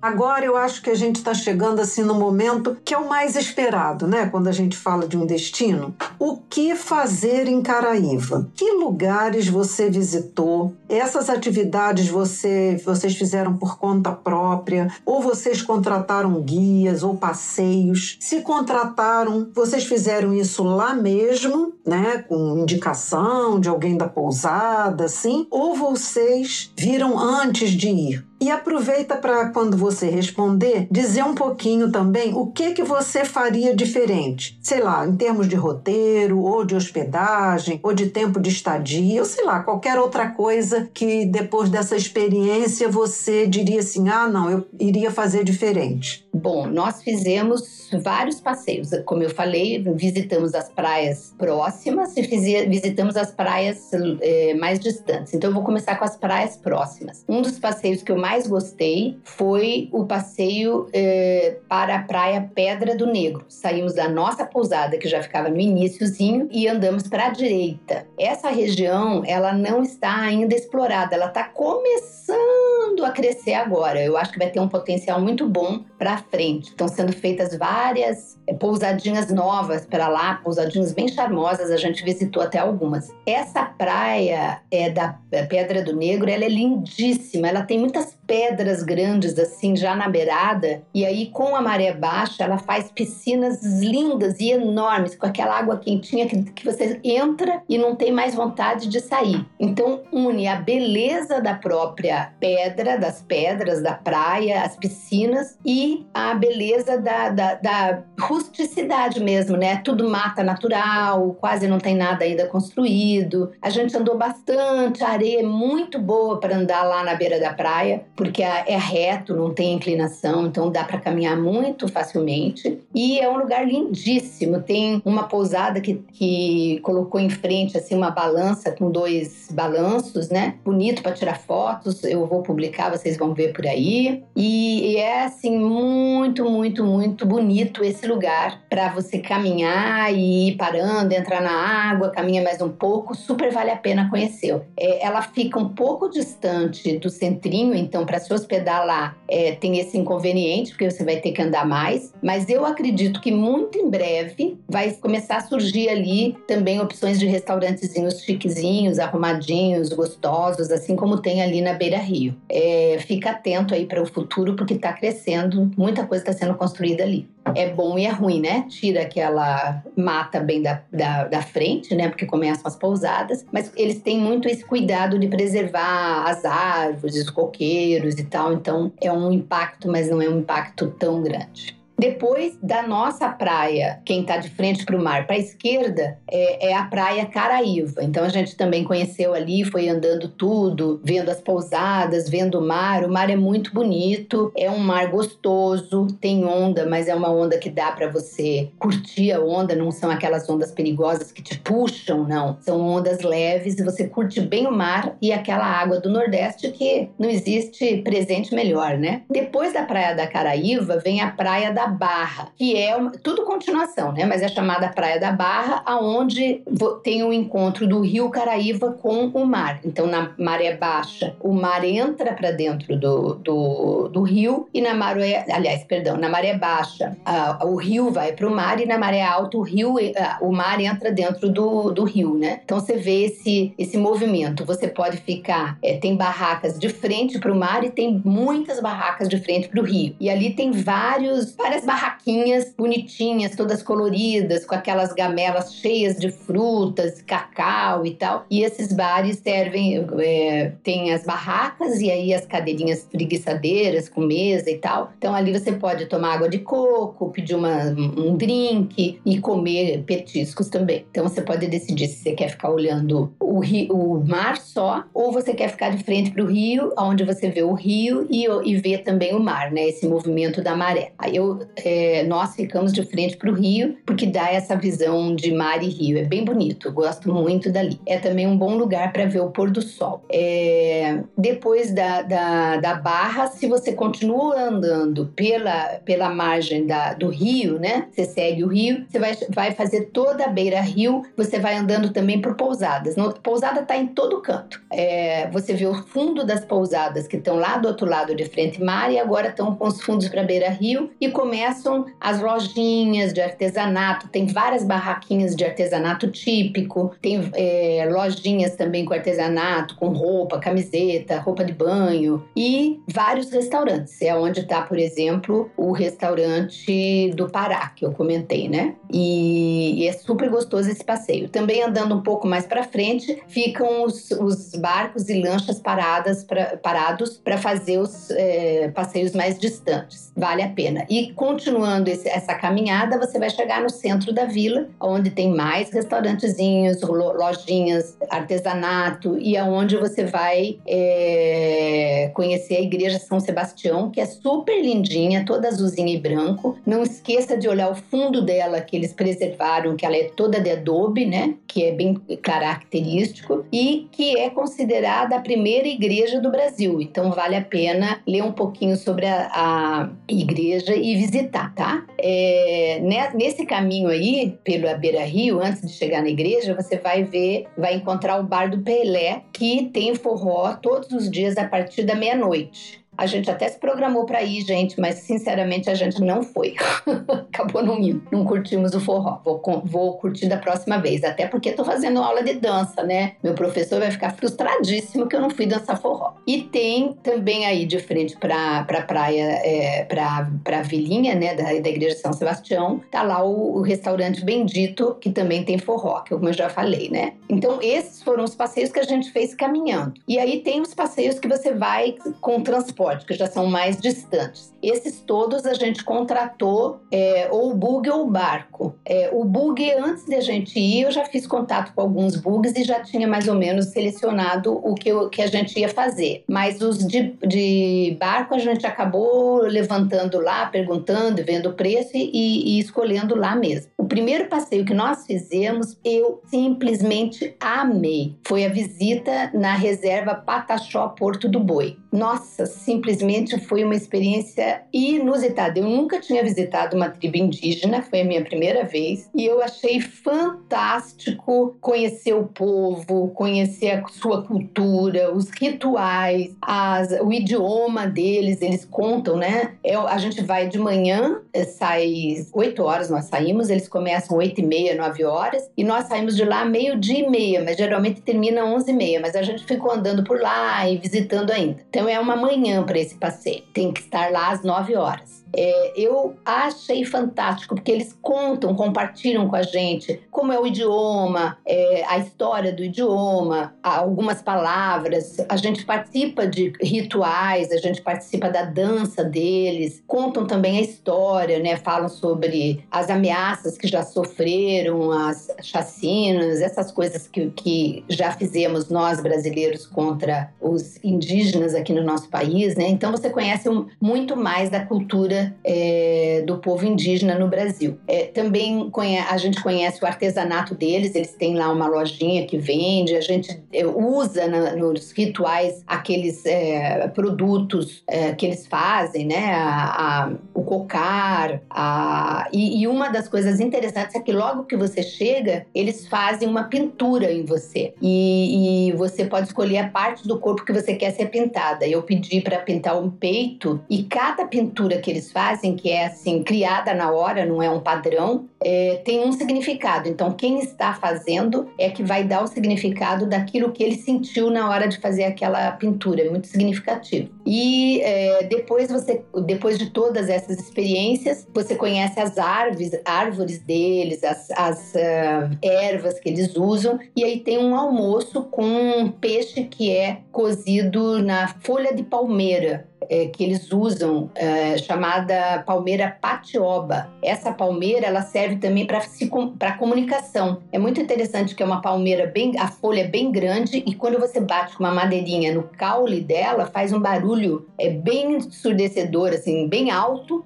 Agora eu acho que a gente está chegando assim no momento que é o mais esperado, né? Quando a gente fala de um destino. O que fazer em Caraíva? Que lugares você visitou? Essas atividades você, vocês fizeram por conta própria? Ou vocês contrataram guias ou passeios? Se contrataram, vocês fizeram isso lá mesmo, né? Com indicação de alguém da pousada, assim? Ou vocês viram antes de ir? E aproveita para quando você responder, dizer um pouquinho também o que que você faria diferente. Sei lá, em termos de roteiro, ou de hospedagem, ou de tempo de estadia, ou sei lá, qualquer outra coisa que depois dessa experiência você diria assim: "Ah, não, eu iria fazer diferente". Bom, nós fizemos vários passeios. Como eu falei, visitamos as praias próximas e visitamos as praias é, mais distantes. Então, eu vou começar com as praias próximas. Um dos passeios que eu mais gostei foi o passeio eh, para a praia Pedra do Negro. Saímos da nossa pousada, que já ficava no iníciozinho, e andamos para a direita. Essa região, ela não está ainda explorada, ela está começando a crescer agora. Eu acho que vai ter um potencial muito bom para frente. Estão sendo feitas várias eh, pousadinhas novas para lá, pousadinhas bem charmosas, a gente visitou até algumas. Essa praia é da Pedra do Negro, ela é lindíssima, ela tem muitas pedras grandes assim já na beirada e aí com a maré baixa ela faz piscinas lindas e enormes com aquela água quentinha que, que você entra e não tem mais vontade de sair. Então une a beleza da própria pedra, das pedras da praia, as piscinas e a beleza da, da, da rusticidade mesmo, né? Tudo mata natural, quase não tem nada ainda construído. A gente andou bastante, a areia é muito boa para andar lá na beira da praia porque é reto, não tem inclinação, então dá para caminhar muito facilmente. E é um lugar lindíssimo. Tem uma pousada que, que colocou em frente assim uma balança com dois balanços, né? Bonito para tirar fotos. Eu vou publicar, vocês vão ver por aí. E, e é assim muito, muito, muito bonito esse lugar para você caminhar e ir parando, entrar na água, caminha mais um pouco. Super vale a pena conhecer. É, ela fica um pouco distante do centrinho, então para se hospedar lá é, tem esse inconveniente, porque você vai ter que andar mais. Mas eu acredito que muito em breve vai começar a surgir ali também opções de restaurantezinhos chiquezinhos, arrumadinhos, gostosos, assim como tem ali na Beira Rio. É, fica atento aí para o futuro, porque está crescendo, muita coisa está sendo construída ali. É bom e é ruim, né? Tira aquela mata bem da, da, da, frente, né? Porque começam as pousadas, mas eles têm muito esse cuidado de preservar as árvores, os coqueiros e tal, então é um impacto, mas não é um impacto tão grande. Depois da nossa praia, quem está de frente para o mar, para a esquerda, é, é, a praia Caraíva. Então a gente também conheceu ali, foi andando tudo, vendo as pousadas, vendo o mar. O mar é muito bonito, é um mar gostoso, tem onda, mas é uma onda que dá para você curtir a onda, não são aquelas ondas perigosas que te puxam, não. São ondas leves e você curte bem o mar e aquela água do Nordeste que não existe presente melhor, né? Depois da praia da Caraíva, vem a praia da Barra, que é uma, tudo continuação, né? Mas é chamada Praia da Barra, aonde tem o encontro do Rio Caraíva com o mar. Então, na maré baixa, o mar entra para dentro do, do, do, rio e na maré, aliás, perdão, na maré baixa, uh, o rio vai para o mar e na maré alta o rio, uh, o mar entra dentro do, do rio, né? Então você vê esse esse movimento. Você pode ficar, é, tem barracas de frente para o mar e tem muitas barracas de frente para o rio. E ali tem vários várias várias barraquinhas bonitinhas, todas coloridas, com aquelas gamelas cheias de frutas, cacau e tal. E esses bares servem, é, tem as barracas e aí as cadeirinhas preguiçadeiras com mesa e tal. Então ali você pode tomar água de coco, pedir uma, um drink e comer petiscos também. Então você pode decidir se você quer ficar olhando o, rio, o mar só ou você quer ficar de frente para o rio, onde você vê o rio e, e vê também o mar, né? Esse movimento da maré. Eu é, nós ficamos de frente para o rio, porque dá essa visão de mar e rio. É bem bonito, eu gosto muito dali. É também um bom lugar para ver o pôr do sol. É, depois da, da, da, Barra, se você continua andando pela, pela margem da, do rio, né? Você segue o rio, você vai, vai fazer toda a beira-rio, você vai andando também por pousadas. No, pousada está em todo canto. É, você vê o fundo das pousadas que estão lá do outro lado de frente mar e agora estão com os fundos para beira-rio e começam começam as lojinhas de artesanato, tem várias barraquinhas de artesanato típico, tem é, lojinhas também com artesanato, com roupa, camiseta, roupa de banho e vários restaurantes. É onde está, por exemplo, o restaurante do Pará, que eu comentei, né? E, e é super gostoso esse passeio. Também andando um pouco mais para frente, ficam os, os, barcos e lanchas paradas pra, parados para fazer os é, passeios mais distantes. Vale a pena. E continuando esse, essa caminhada, você vai chegar no centro da vila, onde tem mais restaurantezinhos, lojinhas, artesanato e aonde você vai é, conhecer a igreja São Sebastião, que é super lindinha, toda azulzinha e branco. Não esqueça de olhar o fundo dela, que eles preservaram, que ela é toda de adobe, né? Que é bem característico e que é considerada a primeira igreja do Brasil. Então vale a pena ler um pouquinho sobre a, a igreja e visitar visitar, tá? É, nesse caminho aí, pelo Beira Rio, antes de chegar na igreja, você vai ver, vai encontrar o Bar do Pelé, que tem forró todos os dias a partir da meia-noite. A gente até se programou para ir, gente, mas sinceramente a gente não foi. Acabou não indo. Não curtimos o forró. Vou, vou curtir da próxima vez. Até porque estou fazendo aula de dança, né? Meu professor vai ficar frustradíssimo que eu não fui dançar forró. E tem também aí de frente para pra praia, é, pra, pra vilinha, né? Da, da igreja São Sebastião, tá lá o, o restaurante Bendito, que também tem forró, que eu já falei, né? Então, esses foram os passeios que a gente fez caminhando. E aí tem os passeios que você vai com transporte que já são mais distantes. Esses todos a gente contratou é, ou bug ou barco. É, o bug, antes de a gente ir, eu já fiz contato com alguns bugs e já tinha mais ou menos selecionado o que, eu, que a gente ia fazer. Mas os de, de barco a gente acabou levantando lá, perguntando, vendo o preço e, e escolhendo lá mesmo. O primeiro passeio que nós fizemos, eu simplesmente amei. Foi a visita na reserva Pataxó Porto do Boi. Nossa, simplesmente foi uma experiência inusitada. Eu nunca tinha visitado uma tribo indígena, foi a minha primeira vez, e eu achei fantástico conhecer o povo, conhecer a sua cultura, os rituais, as, o idioma deles. Eles contam, né? Eu, a gente vai de manhã, eh, sai 8 horas, nós saímos, eles começam 8 e meia, 9 horas, e nós saímos de lá meio dia e meia, mas geralmente termina 11 e meia, mas a gente ficou andando por lá e visitando ainda. Então é uma manhã para esse passeio. Tem que estar lá às 9 horas. É, eu achei fantástico, porque eles contam, compartilham com a gente como é o idioma, é, a história do idioma, algumas palavras. A gente participa de rituais, a gente participa da dança deles, contam também a história, né? Falam sobre as ameaças que já sofreram, as chacinas, essas coisas que, que já fizemos nós brasileiros contra os indígenas aqui no nosso país, né? Então você conhece muito mais da cultura é, do povo indígena no Brasil. É, também a gente conhece o artesanato deles, eles têm lá uma lojinha que vende, a gente é, usa na, nos rituais aqueles é, produtos é, que eles fazem, né? A, a, o cocar, a, e, e uma das coisas interessantes é que logo que você chega, eles fazem uma pintura em você. E, e, você pode escolher a parte do corpo que você quer ser pintada. Eu pedi para pintar um peito e cada pintura que eles fazem, que é assim, criada na hora, não é um padrão, é, tem um significado. Então, quem está fazendo é que vai dar o significado daquilo que ele sentiu na hora de fazer aquela pintura. É muito significativo. E é, depois você, depois de todas essas experiências, você conhece as árvores, árvores deles, as, as uh, ervas que eles usam. E aí tem um almoço com um peixe que é cozido na folha de palmeira é, que eles usam, é, chamada palmeira patioba. Essa palmeira ela serve também para comunicação. É muito interessante que é uma palmeira bem, a folha é bem grande e quando você bate com uma madeirinha no caule dela, faz um barulho é bem ensurdecedor, assim, bem alto,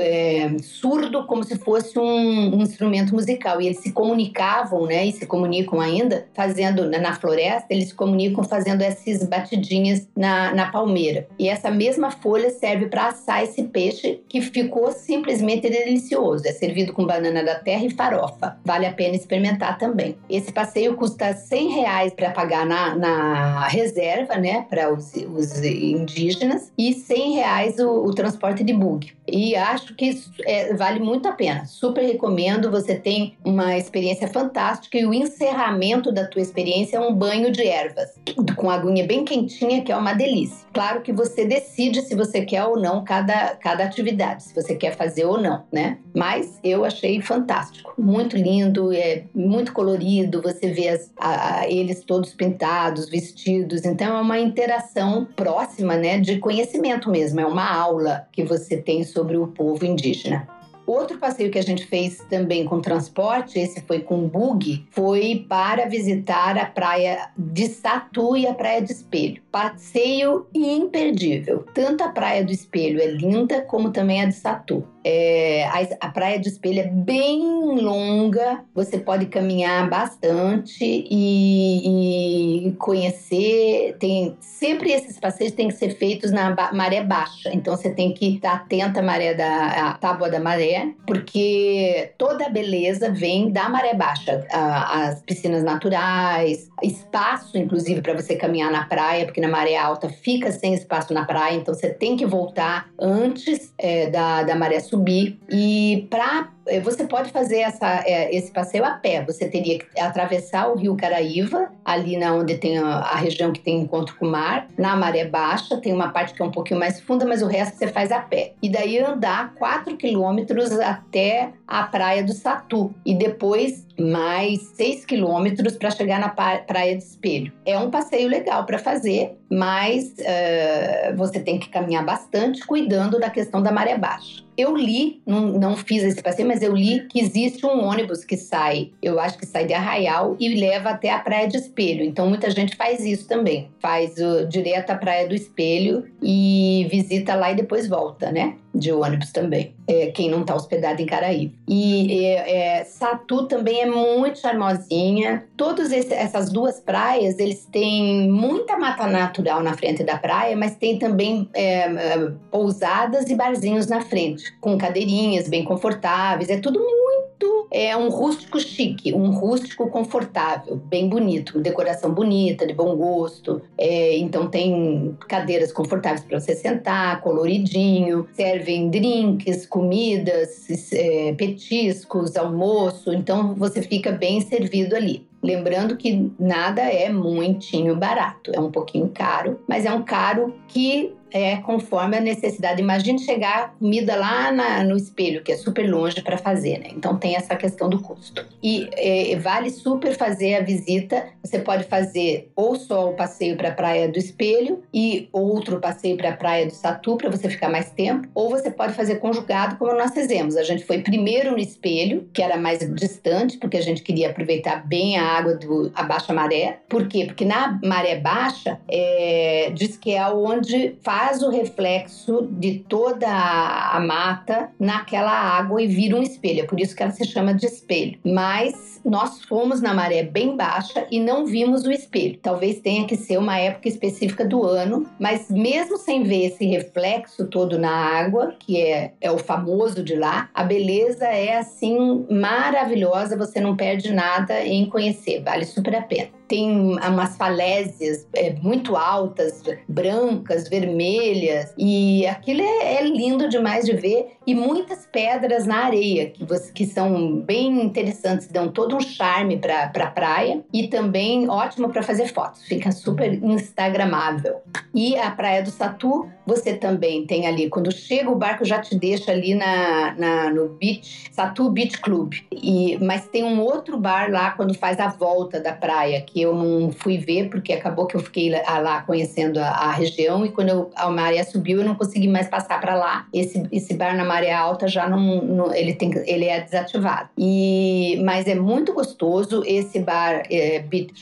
é, surdo, como se fosse um, um, instrumento musical. E eles se comunicavam, né? E se comunicam ainda fazendo na floresta. Eles se comunicam fazendo essas batidinhas na, na palmeira. E essa mesma mesma folha serve para assar esse peixe que ficou simplesmente delicioso. É servido com banana da terra e farofa. Vale a pena experimentar também. Esse passeio custa 100 reais para pagar na, na, reserva, né, para os, os, indígenas, e 100 reais o, o transporte de bug. E acho que isso é, vale muito a pena. Super recomendo. Você tem uma experiência fantástica e o encerramento da tua experiência é um banho de ervas com a aguinha bem quentinha, que é uma delícia. Claro que você decide se você quer ou não cada, cada atividade, se você quer fazer ou não, né? Mas eu achei fantástico, muito lindo, é muito colorido, você vê as, a, eles todos pintados, vestidos, então é uma interação próxima, né, de conhecimento mesmo, é uma aula que você tem sobre o povo indígena. Outro passeio que a gente fez também com transporte, esse foi com bug, foi para visitar a praia de Satu e a praia de Espelho. Passeio imperdível. Tanto a praia do Espelho é linda, como também a de Satu. É, a, a, praia de espelho é bem longa, você pode caminhar bastante e, e, conhecer. Tem sempre esses passeios têm que ser feitos na ba maré baixa, então você tem que estar atenta à maré da à tábua da maré, porque toda a beleza vem da maré baixa, a, as piscinas naturais, espaço inclusive para você caminhar na praia, porque na maré alta fica sem espaço na praia, então você tem que voltar antes é, da, da maré subir. E para você pode fazer essa, é, esse passeio a pé. Você teria que atravessar o rio Caraíva, ali na onde tem a, a, região que tem encontro com o mar. Na maré baixa, tem uma parte que é um pouquinho mais funda, mas o resto você faz a pé. E daí andar 4 quilômetros até a praia do Satu. E depois mais 6 quilômetros para chegar na praia de Espelho. É um passeio legal para fazer, mas uh, você tem que caminhar bastante cuidando da questão da maré baixa. Eu li, não, não fiz esse passeio, mas eu li que existe um ônibus que sai, eu acho que sai de Arraial e leva até a Praia de Espelho. Então muita gente faz isso também. Faz uh, direto à Praia do Espelho e visita lá e depois volta, né? De ônibus também. É, quem não está hospedado em Caraíba. E é, é, Satu também é muito charmosinha. Todas essas duas praias, eles têm muita mata natural na frente da praia, mas tem também é, é, pousadas e barzinhos na frente com cadeirinhas bem confortáveis. É tudo muito. É um rústico chique, um rústico confortável, bem bonito, decoração bonita, de bom gosto. É, então tem cadeiras confortáveis para você sentar, coloridinho. Servem drinks, comidas, é, petiscos, almoço. Então você fica bem servido ali. Lembrando que nada é muitinho barato, é um pouquinho caro, mas é um caro que é conforme a necessidade. Imagine chegar comida lá na, no espelho, que é super longe para fazer, né? Então tem essa questão do custo. E é, vale super fazer a visita. Você pode fazer ou só o passeio para a Praia do Espelho e outro passeio para a Praia do Satu, para você ficar mais tempo, ou você pode fazer conjugado, como nós fizemos. A gente foi primeiro no espelho, que era mais distante, porque a gente queria aproveitar bem a água do a baixa maré. Por quê? Porque na maré baixa, é, diz que é onde faz faz o reflexo de toda a mata naquela água e vira um espelho. É por isso que ela se chama de espelho. Mas nós fomos na maré bem baixa e não vimos o espelho. Talvez tenha que ser uma época específica do ano, mas mesmo sem ver esse reflexo todo na água, que é, é o famoso de lá, a beleza é assim maravilhosa, você não perde nada em conhecer, vale super a pena tem umas falésias é, muito altas, brancas, vermelhas, e aquilo é, é, lindo demais de ver. E muitas pedras na areia, que, você, que são bem interessantes, dão todo um charme para pra praia e também ótimo para fazer fotos, fica super instagramável. E a Praia do Satu, você também tem ali, quando chega o barco já te deixa ali na, na no Beach, Satu Beach Club. E, mas tem um outro bar lá quando faz a volta da praia, que eu não fui ver, porque acabou que eu fiquei lá, lá conhecendo a, a, região e quando eu, a maré subiu eu não consegui mais passar para lá. Esse, esse bar na maré alta já não, não, ele, tem, ele é desativado. E, mas é muito gostoso. Esse bar, é, Beach,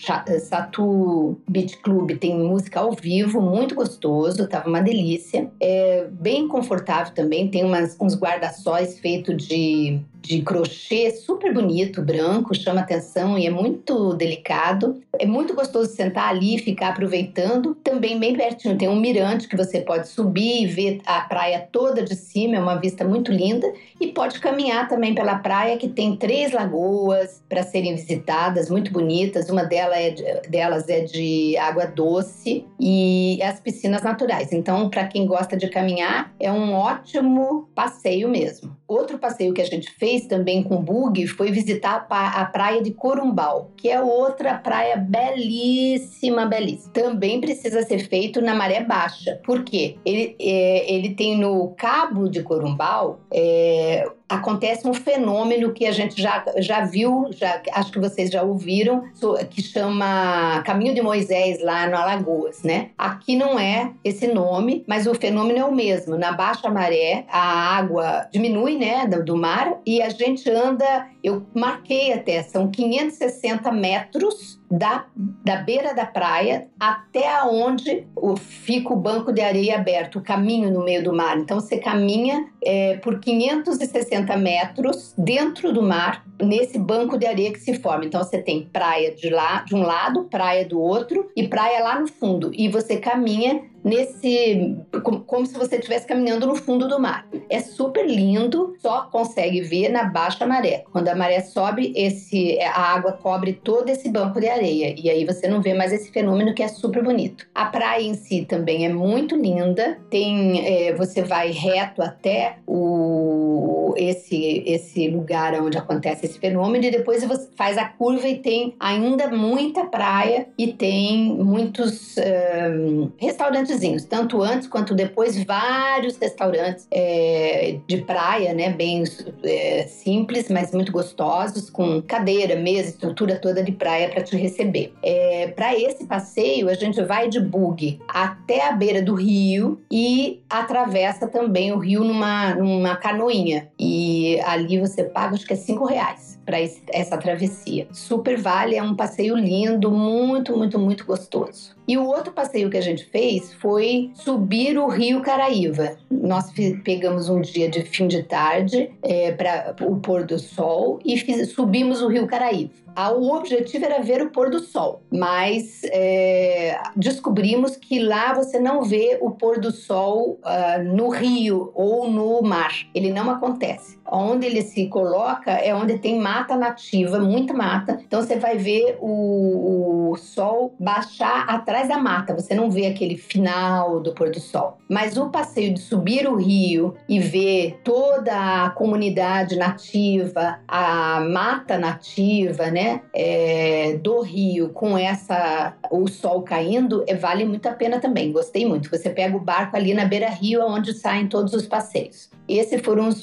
Satu Beach Club, tem música ao vivo, muito gostoso, tava uma delícia. É bem confortável também, tem umas, uns guarda-sóis feitos de de crochê super bonito, branco, chama atenção e é muito delicado. É muito gostoso sentar ali e ficar aproveitando. Também bem pertinho tem um mirante que você pode subir e ver a praia toda de cima, é uma vista muito linda. E pode caminhar também pela praia, que tem três lagoas para serem visitadas, muito bonitas. Uma delas é de, delas é de água doce e as piscinas naturais. Então, para quem gosta de caminhar, é um ótimo passeio mesmo. Outro passeio que a gente fez também com bug foi visitar a praia de Corumbau, que é outra praia belíssima, belíssima. Também precisa ser feito na maré baixa. Por quê? Ele, é, ele tem no cabo de Corumbau é, acontece um fenômeno que a gente já, já viu, já, acho que vocês já ouviram, que chama Caminho de Moisés lá no Alagoas, né? Aqui não é esse nome, mas o fenômeno é o mesmo. Na baixa maré, a água diminui, né, do, do mar, e a gente anda, eu marquei até, são 560 metros da, da beira da praia até onde fica o banco de areia aberto, o caminho no meio do mar. Então você caminha é, por 560 metros dentro do mar, nesse banco de areia que se forma. Então você tem praia de lá, de um lado, praia do outro e praia lá no fundo. E você caminha nesse como, como se você estivesse caminhando no fundo do mar. É super lindo, só consegue ver na baixa maré. Quando a maré sobe, esse a água cobre todo esse banco de areia e aí você não vê mais esse fenômeno que é super bonito. A praia em si também é muito linda. Tem é, você vai reto até o esse esse lugar onde acontece esse fenômeno e depois você faz a curva e tem ainda muita praia e tem muitos um, restaurantes restaurantezinhos, tanto antes quanto depois, vários restaurantes é, de praia, né, bem é, simples, mas muito gostosos, com cadeira, mesa, estrutura toda de praia para te receber. É, para esse passeio, a gente vai de bug até a beira do rio e atravessa também o rio numa, numa canoinha. E ali você paga, acho que é cinco reais para essa travessia. Super vale, é um passeio lindo, muito, muito, muito gostoso. E o outro passeio que a gente fez foi subir o Rio Caraíva. Nós pegamos um dia de fim de tarde é, para o pôr do sol e fiz, subimos o Rio Caraíva. O objetivo era ver o pôr do sol, mas é, descobrimos que lá você não vê o pôr do sol uh, no rio ou no mar. Ele não acontece. Onde ele se coloca é onde tem mata nativa, muita mata. Então você vai ver o, o sol baixar atrás atrás da mata, você não vê aquele final do pôr do sol. Mas o passeio de subir o rio e ver toda a comunidade nativa, a mata nativa, né, é, do rio com essa o sol caindo, é, vale muito a pena também. Gostei muito. Você pega o barco ali na beira-rio, onde saem todos os passeios. Esses foram os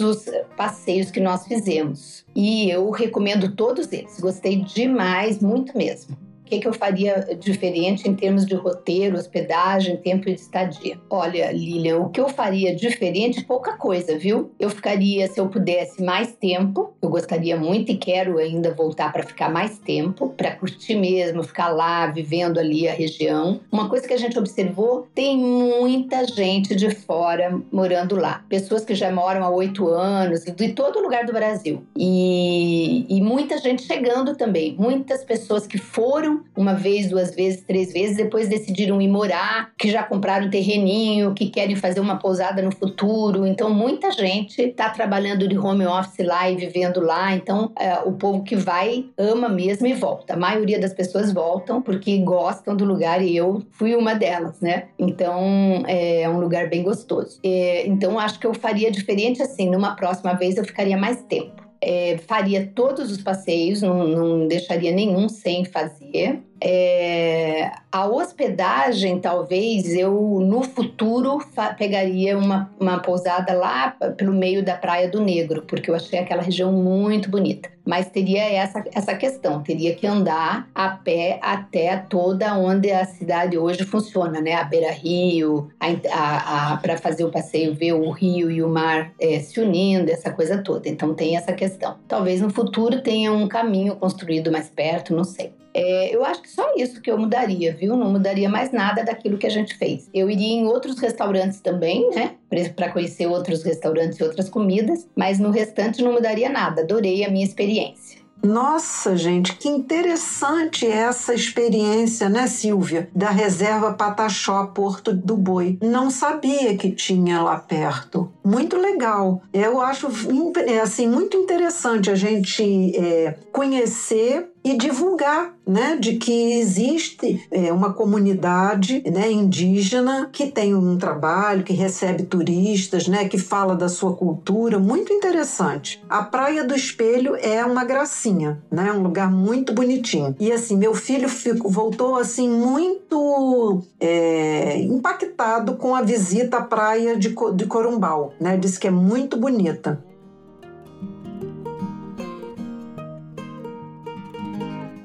passeios que nós fizemos. E eu recomendo todos eles. Gostei demais, muito mesmo. O que, que eu faria diferente em termos de roteiro, hospedagem, tempo de estadia? Olha, Lilian, o que eu faria diferente, pouca coisa, viu? Eu ficaria, se eu pudesse, mais tempo. Eu gostaria muito e quero ainda voltar para ficar mais tempo, para curtir mesmo, ficar lá, vivendo ali a região. Uma coisa que a gente observou: tem muita gente de fora morando lá. Pessoas que já moram há oito anos, de todo lugar do Brasil. E, e muita gente chegando também. Muitas pessoas que foram uma vez, duas vezes, três vezes, depois decidiram ir morar, que já compraram um terreninho, que querem fazer uma pousada no futuro. Então, muita gente está trabalhando de home office lá e vivendo lá. Então, é, o povo que vai ama mesmo e volta. A maioria das pessoas voltam porque gostam do lugar e eu fui uma delas, né? Então, é um lugar bem gostoso. É, então, acho que eu faria diferente assim. Numa próxima vez, eu ficaria mais tempo é, faria todos os passeios, não, não deixaria nenhum sem fazer. É, a hospedagem, talvez eu no futuro pegaria uma, uma pousada lá pelo meio da Praia do Negro, porque eu achei aquela região muito bonita. Mas teria essa, essa questão, teria que andar a pé até toda onde a cidade hoje funciona, né? A Beira Rio, para fazer o passeio, ver o rio e o mar é, se unindo, essa coisa toda. Então tem essa questão. Talvez no futuro tenha um caminho construído mais perto, não sei. É, eu acho que só isso que eu mudaria, viu? Não mudaria mais nada daquilo que a gente fez. Eu iria em outros restaurantes também, né? Para conhecer outros restaurantes e outras comidas, mas no restante não mudaria nada. Adorei a minha experiência. Nossa, gente, que interessante essa experiência, né, Silvia? Da reserva Pataxó, Porto do Boi. Não sabia que tinha lá perto. Muito legal. Eu acho assim muito interessante a gente é, conhecer e divulgar, né, de que existe é, uma comunidade, né, indígena que tem um trabalho, que recebe turistas, né, que fala da sua cultura, muito interessante. A Praia do Espelho é uma gracinha, né, um lugar muito bonitinho. E assim, meu filho voltou assim muito é, impactado com a visita à praia de, de Corumbau, né, disse que é muito bonita.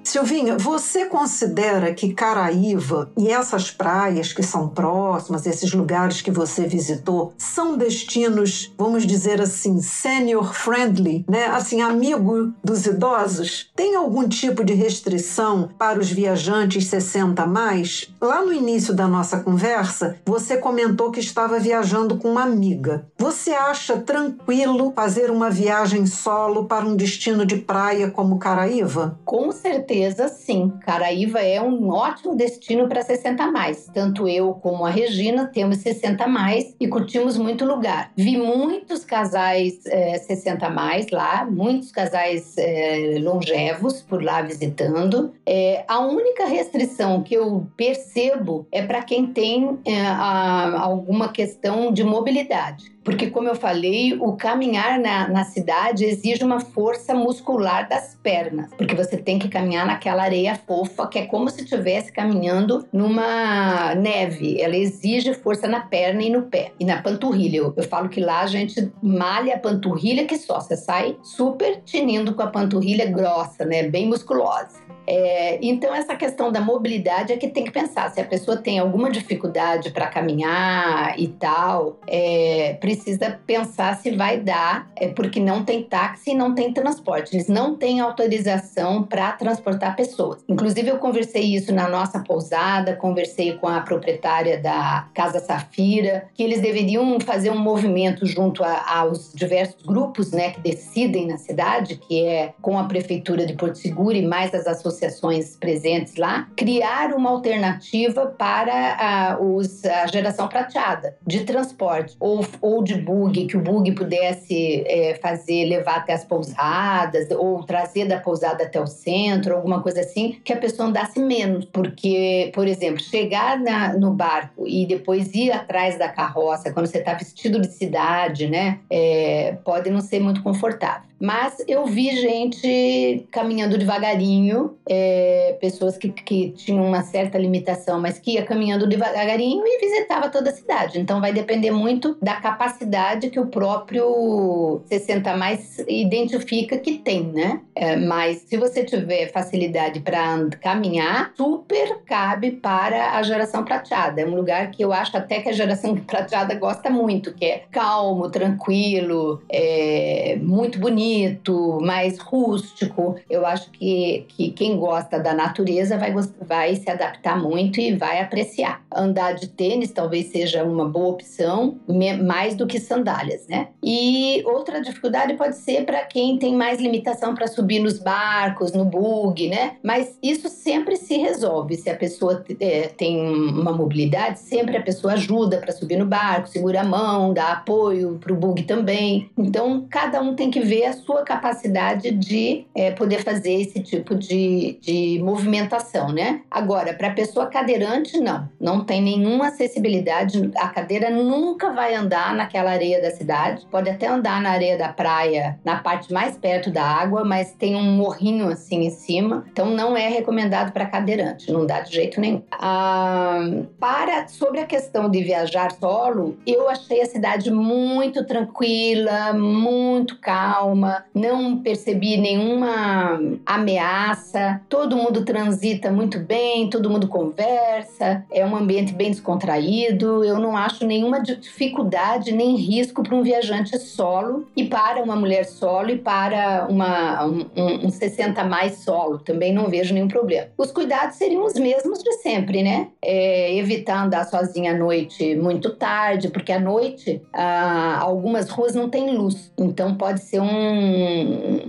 Silvinha, você considera que Caraíva e essas praias que são próximas, esses lugares que você visitou, são destinos, vamos dizer assim, senior friendly, né? Assim, amigo dos idosos? Tem algum tipo de restrição para os viajantes 60 a mais? Lá no início da nossa conversa, você comentou que estava viajando com uma amiga. Você acha tranquilo fazer uma viagem solo para um destino de praia como Caraíva? Com certeza certeza, sim. Caraíva é um ótimo destino para 60 mais. Tanto eu como a Regina temos 60 mais e curtimos muito lugar. Vi muitos casais é, 60 mais lá, muitos casais é, longevos por lá visitando. É, a única restrição que eu percebo é para quem tem a, alguma questão de mobilidade porque, como eu falei, o caminhar na, na cidade exige uma força muscular das pernas, porque você tem que caminhar naquela areia fofa, que é como se estivesse caminhando numa neve. Ela exige força na perna e no pé, e na panturrilha. Eu, eu falo que lá a gente malha a panturrilha que só, você sai super tinindo com a panturrilha grossa, né? Bem musculosa. É, então, essa questão da mobilidade é que tem que pensar. Se a pessoa tem alguma dificuldade para caminhar e tal, é, precisa pensar se vai dar, é, porque não tem táxi e não tem transporte. Eles não têm autorização para transportar pessoas. Inclusive, eu conversei isso na nossa pousada, conversei com a proprietária da Casa Safira, que eles deveriam fazer um movimento junto a, aos diversos grupos né, que decidem na cidade, que é com a Prefeitura de Porto Seguro e mais as associações associações presentes lá, criar uma alternativa para a, os, a geração prateada de transporte ou, ou de bug, que o bug pudesse é, fazer, levar até as pousadas ou trazer da pousada até o centro, alguma coisa assim, que a pessoa andasse menos. Porque, por exemplo, chegar na, no barco e depois ir atrás da carroça, quando você está vestido de cidade, né, é, pode não ser muito confortável. Mas eu vi gente caminhando devagarinho, é, pessoas que, que tinham uma certa limitação, mas que ia caminhando devagarinho e visitava toda a cidade. Então vai depender muito da capacidade que o próprio 60 mais identifica que tem, né? É, mas se você tiver facilidade para caminhar, super cabe para a geração prateada. É um lugar que eu acho até que a geração prateada gosta muito, que é calmo, tranquilo, é, muito bonito bonito, mais rústico. Eu acho que, que quem gosta da natureza vai, vai se adaptar muito e vai apreciar. Andar de tênis talvez seja uma boa opção, mais do que sandálias, né? E outra dificuldade pode ser para quem tem mais limitação para subir nos barcos, no bug, né? Mas isso sempre se resolve. Se a pessoa é, tem uma mobilidade, sempre a pessoa ajuda para subir no barco, segura a mão, dá apoio para o bug também. Então, cada um tem que ver a sua capacidade de é, poder fazer esse tipo de, de movimentação, né? Agora, para a pessoa cadeirante, não. Não tem nenhuma acessibilidade. A cadeira nunca vai andar naquela areia da cidade. Pode até andar na areia da praia, na parte mais perto da água, mas tem um morrinho assim em cima. Então, não é recomendado para cadeirante. Não dá de jeito nenhum. Ah, para, sobre a questão de viajar solo, eu achei a cidade muito tranquila, muito calma não percebi nenhuma ameaça, todo mundo transita muito bem, todo mundo conversa, é um ambiente bem descontraído. Eu não acho nenhuma dificuldade nem risco para um viajante solo e para uma mulher solo e para uma, um, um 60 mais solo. Também não vejo nenhum problema. Os cuidados seriam os mesmos de sempre, né? É, evitar andar sozinha à noite muito tarde, porque à noite ah, algumas ruas não têm luz, então pode ser um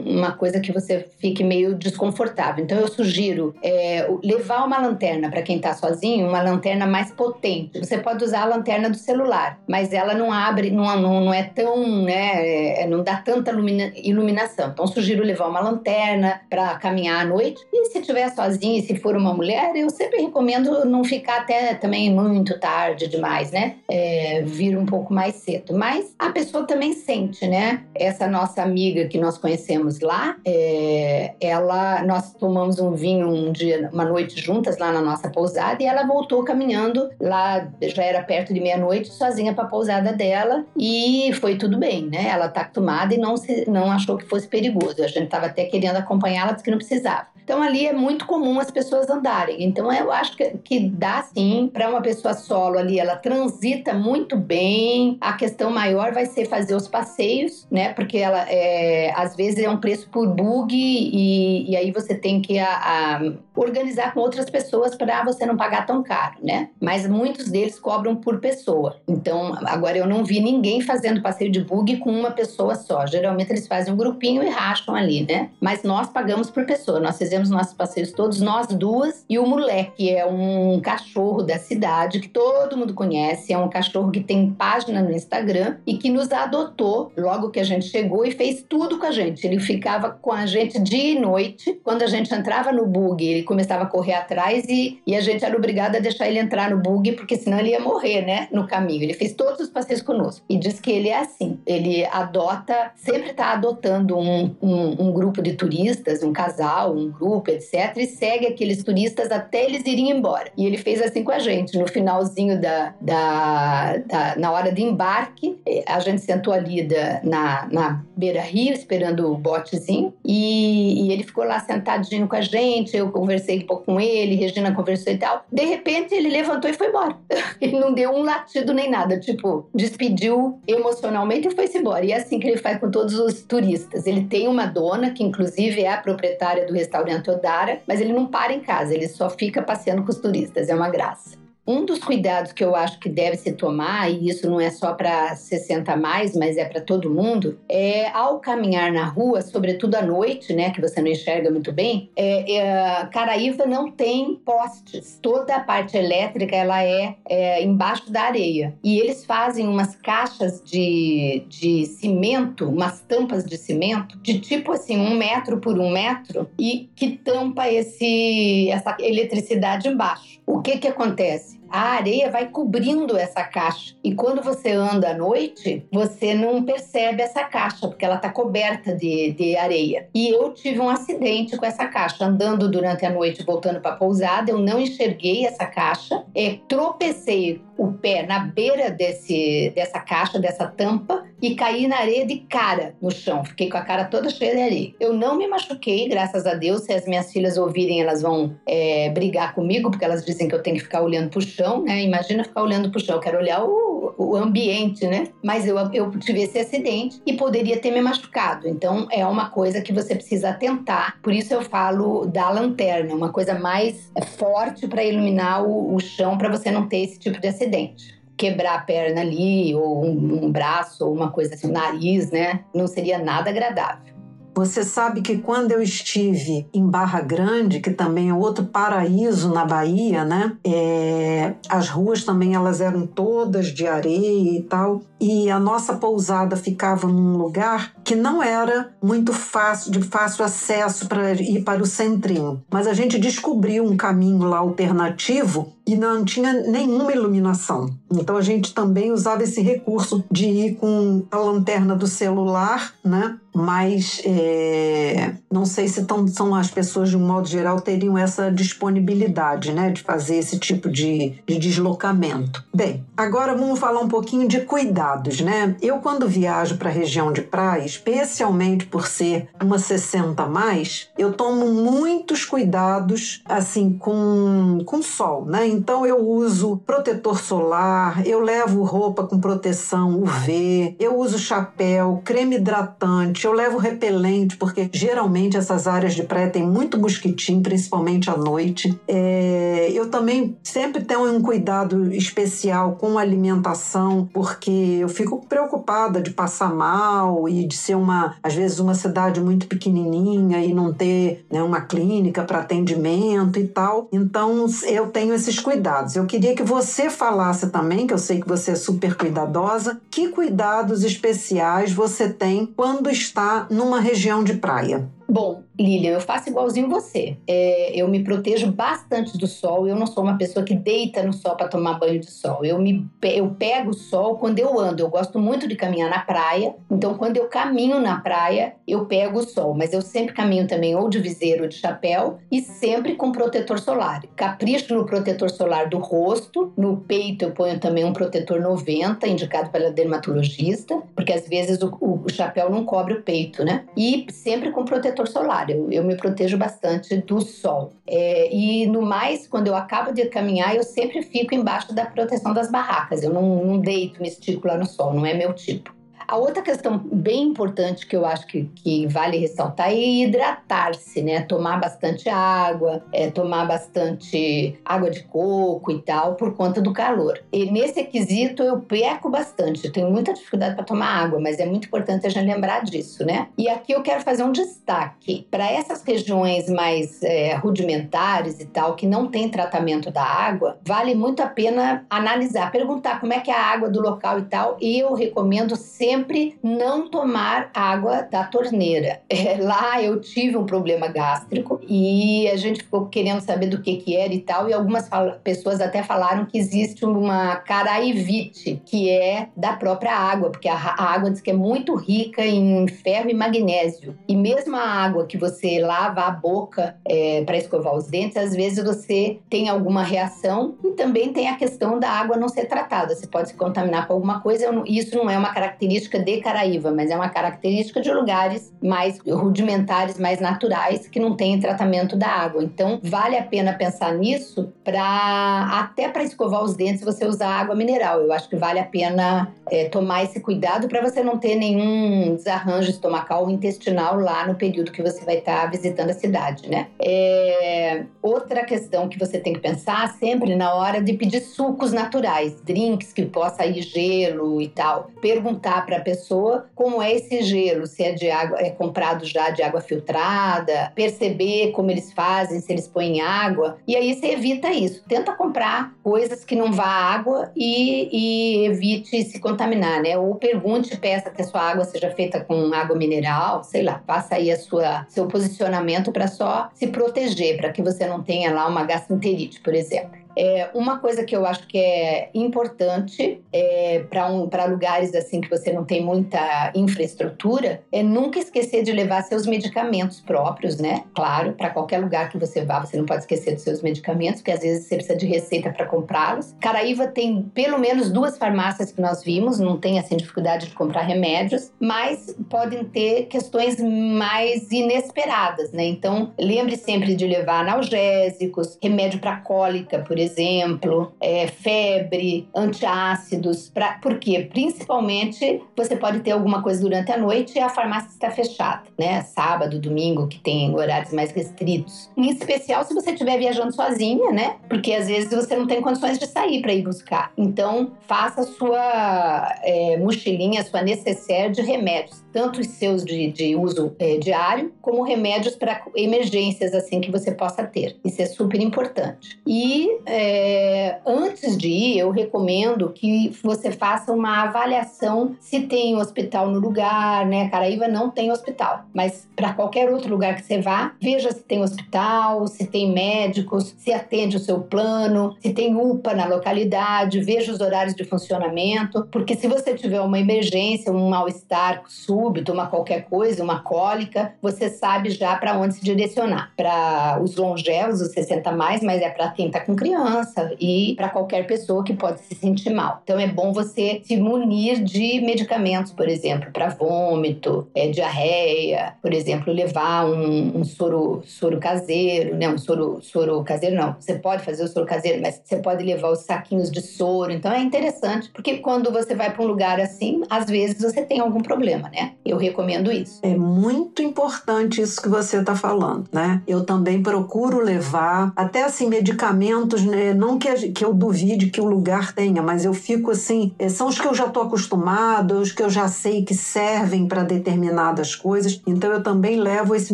uma coisa que você fique meio desconfortável. Então eu sugiro é, levar uma lanterna para quem está sozinho, uma lanterna mais potente. Você pode usar a lanterna do celular, mas ela não abre, não, não, não é tão, né, é, não dá tanta iluminação. Então sugiro levar uma lanterna para caminhar à noite. E se estiver sozinho e se for uma mulher, eu sempre recomendo não ficar até também muito tarde demais, né? É, vir um pouco mais cedo. Mas a pessoa também sente, né? Essa nossa amiga que nós conhecemos lá, é, ela, nós tomamos um vinho um dia, uma noite juntas lá na nossa pousada e ela voltou caminhando lá, já era perto de meia-noite, sozinha para a pousada dela e foi tudo bem, né? Ela tá acostumada e não, se, não achou que fosse perigoso. A gente estava até querendo acompanhá-la, disse que não precisava. Então ali é muito comum as pessoas andarem. Então eu acho que, que dá sim para uma pessoa solo ali, ela transita muito bem. A questão maior vai ser fazer os passeios, né? Porque ela é, às vezes é um preço por bug e, e aí você tem que a, a organizar com outras pessoas para você não pagar tão caro, né? Mas muitos deles cobram por pessoa. Então agora eu não vi ninguém fazendo passeio de bug com uma pessoa só. Geralmente eles fazem um grupinho e racham ali, né? Mas nós pagamos por pessoa. Nós fizemos nossos passeios todos, nós duas, e o moleque, que é um cachorro da cidade que todo mundo conhece, é um cachorro que tem página no Instagram e que nos adotou logo que a gente chegou e fez tudo com a gente. Ele ficava com a gente dia e noite. Quando a gente entrava no bug, ele começava a correr atrás e, e a gente era obrigada a deixar ele entrar no bug, porque senão ele ia morrer, né, no caminho. Ele fez todos os passeios conosco e diz que ele é assim. Ele adota, sempre está adotando um, um, um grupo de turistas, um casal, um etc., e segue aqueles turistas até eles irem embora. E ele fez assim com a gente. No finalzinho da, da, da na hora de embarque, a gente sentou ali da, na, na beira-rio, esperando o botezinho, e, e ele ficou lá sentadinho com a gente. Eu conversei um pouco com ele, Regina conversou e tal. De repente, ele levantou e foi embora. ele não deu um latido nem nada, tipo, despediu emocionalmente e foi-se embora. E é assim que ele faz com todos os turistas. Ele tem uma dona, que inclusive é a proprietária do restaurante Odara, mas ele não para em casa, ele só fica passeando com os turistas, é uma graça. Um dos cuidados que eu acho que deve se tomar, e isso não é só para 60 mais, mas é para todo mundo, é ao caminhar na rua, sobretudo à noite, né, que você não enxerga muito bem, é, é, Caraíva não tem postes. Toda a parte elétrica ela é, é embaixo da areia. E eles fazem umas caixas de, de cimento, umas tampas de cimento, de tipo assim, um metro por um metro, e que tampa esse, essa eletricidade embaixo. O que que acontece? A areia vai cobrindo essa caixa. E quando você anda à noite, você não percebe essa caixa, porque ela está coberta de, de areia. E eu tive um acidente com essa caixa. Andando durante a noite, voltando para a pousada, eu não enxerguei essa caixa, é, tropecei o pé na beira desse, dessa caixa, dessa tampa, e caí na areia de cara no chão. Fiquei com a cara toda cheia de areia. Eu não me machuquei, graças a Deus. Se as minhas filhas ouvirem, elas vão é, brigar comigo, porque elas dizem que eu tenho que ficar olhando para o chão, né? Imagina ficar olhando para o chão, eu quero olhar o, o ambiente, né? Mas eu, eu tive esse acidente e poderia ter me machucado. Então é uma coisa que você precisa atentar. Por isso eu falo da lanterna, uma coisa mais forte para iluminar o, o chão, para você não ter esse tipo de acidente acidente. Quebrar a perna ali, ou um, um braço, ou uma coisa assim, o nariz, né? Não seria nada agradável. Você sabe que quando eu estive em Barra Grande, que também é outro paraíso na Bahia, né? É, as ruas também elas eram todas de areia e tal. E a nossa pousada ficava num lugar que não era muito fácil, de fácil acesso para ir para o centrinho. Mas a gente descobriu um caminho lá alternativo e não tinha nenhuma iluminação. Então a gente também usava esse recurso de ir com a lanterna do celular, né? Mas é, não sei se tão, são as pessoas de um modo geral teriam essa disponibilidade, né, de fazer esse tipo de, de deslocamento. Bem, agora vamos falar um pouquinho de cuidados, né? Eu quando viajo para a região de praia, especialmente por ser uma 60 mais, eu tomo muitos cuidados assim com com sol, né? Então eu uso protetor solar, eu levo roupa com proteção UV, eu uso chapéu, creme hidratante, eu levo repelente, porque geralmente essas áreas de praia tem muito mosquitinho, principalmente à noite. É, eu também sempre tenho um cuidado especial com alimentação, porque eu fico preocupada de passar mal e de ser uma, às vezes, uma cidade muito pequenininha e não ter né, uma clínica para atendimento e tal. Então eu tenho esses cuidados. Eu queria que você falasse também, que eu sei que você é super cuidadosa, que cuidados especiais você tem quando está numa região de praia? Bom, Lilian, eu faço igualzinho você. É, eu me protejo bastante do sol. Eu não sou uma pessoa que deita no sol para tomar banho de sol. Eu, me, eu pego o sol quando eu ando. Eu gosto muito de caminhar na praia. Então, quando eu caminho na praia, eu pego o sol. Mas eu sempre caminho também ou de viseiro ou de chapéu e sempre com protetor solar. Capricho no protetor solar do rosto. No peito, eu ponho também um protetor 90, indicado pela dermatologista, porque às vezes o, o, chapéu não cobre o peito, né? E sempre com protetor solar. Eu, eu me protejo bastante do sol. É, e no mais, quando eu acabo de caminhar, eu sempre fico embaixo da proteção das barracas. Eu não, não deito, me estico lá no sol, não é meu tipo. A outra questão bem importante que eu acho que, que vale ressaltar é hidratar-se, né? Tomar bastante água, é, tomar bastante água de coco e tal, por conta do calor. E nesse quesito eu peco bastante, eu tenho muita dificuldade para tomar água, mas é muito importante a gente lembrar disso, né? E aqui eu quero fazer um destaque para essas regiões mais é, rudimentares e tal, que não tem tratamento da água, vale muito a pena analisar, perguntar como é que é a água do local e tal, e eu recomendo sempre sempre não tomar água da torneira. É, lá eu tive um problema gástrico e a gente ficou querendo saber do que que era e tal, e algumas pessoas até falaram que existe uma caraivite, que é da própria água, porque a, a água diz que é muito rica em ferro e magnésio. E mesmo a água que você lava a boca é, para escovar os dentes, às vezes você tem alguma reação e também tem a questão da água não ser tratada. Você pode se contaminar com alguma coisa, isso não é uma característica característica de Caraíva, mas é uma característica de lugares mais rudimentares, mais naturais, que não tem tratamento da água. Então, vale a pena pensar nisso para até para escovar os dentes você usar água mineral. Eu acho que vale a pena é, tomar esse cuidado para você não ter nenhum desarranjo estomacal ou intestinal lá no período que você vai estar tá visitando a cidade, né? É, outra questão que você tem que pensar sempre na hora de pedir sucos naturais, drinks que possa ir gelo e tal. Perguntar para pessoa como é esse gelo, se é de água, é comprado já de água filtrada, perceber como eles fazem, se eles põem água. E aí você evita isso. Tenta comprar coisas que não vá água e, e evite se contaminar, né? Ou pergunte, peça que a sua água seja feita com água mineral, sei lá, faça aí a sua seu posicionamento para só se proteger, para que você não tenha lá uma gastroenterite, por exemplo. É, uma coisa que eu acho que é importante é, para um, lugares assim que você não tem muita infraestrutura é nunca esquecer de levar seus medicamentos próprios, né? Claro, para qualquer lugar que você vá, você não pode esquecer dos seus medicamentos, porque às vezes você precisa de receita para comprá-los. Caraíva tem pelo menos duas farmácias que nós vimos, não tem assim dificuldade de comprar remédios, mas podem ter questões mais inesperadas, né? Então, lembre sempre de levar analgésicos, remédio para cólica, por exemplo, é, febre, antiácidos. Pra, por quê? Principalmente você pode ter alguma coisa durante a noite e a farmácia está fechada, né? Sábado, domingo, que tem horários mais restritos. Em especial se você estiver viajando sozinha, né? Porque às vezes você não tem condições de sair para ir buscar. Então, faça a sua é, mochilinha, sua necessaire de remédios, tanto os seus de, de uso é, diário, como remédios para emergências assim que você possa ter. Isso é super importante. E é, antes de ir, eu recomendo que você faça uma avaliação se tem hospital no lugar, né? Caraíva não tem hospital, mas para qualquer outro lugar que você vá, veja se tem hospital, se tem médicos, se atende o seu plano, se tem UPA na localidade, veja os horários de funcionamento, porque se você tiver uma emergência, um mal-estar súbito, uma qualquer coisa, uma cólica, você sabe já para onde se direcionar. Para os longevos, os 60 mais, mas é para quem está com criança e para qualquer pessoa que pode se sentir mal. Então é bom você se munir de medicamentos, por exemplo, para vômito, é, diarreia, por exemplo, levar um, um, soro, soro caseiro, né? Um soro, soro caseiro não. Você pode fazer o soro caseiro, mas você pode levar os saquinhos de soro. Então é interessante, porque quando você vai para um lugar assim, às vezes você tem algum problema, né? Eu recomendo isso. É muito importante isso que você está falando, né? Eu também procuro levar até assim medicamentos né? não que, que eu duvide que o lugar tenha, mas eu fico assim, é, são os que eu já estou acostumado, os que eu já sei que servem para determinadas coisas, então eu também levo esse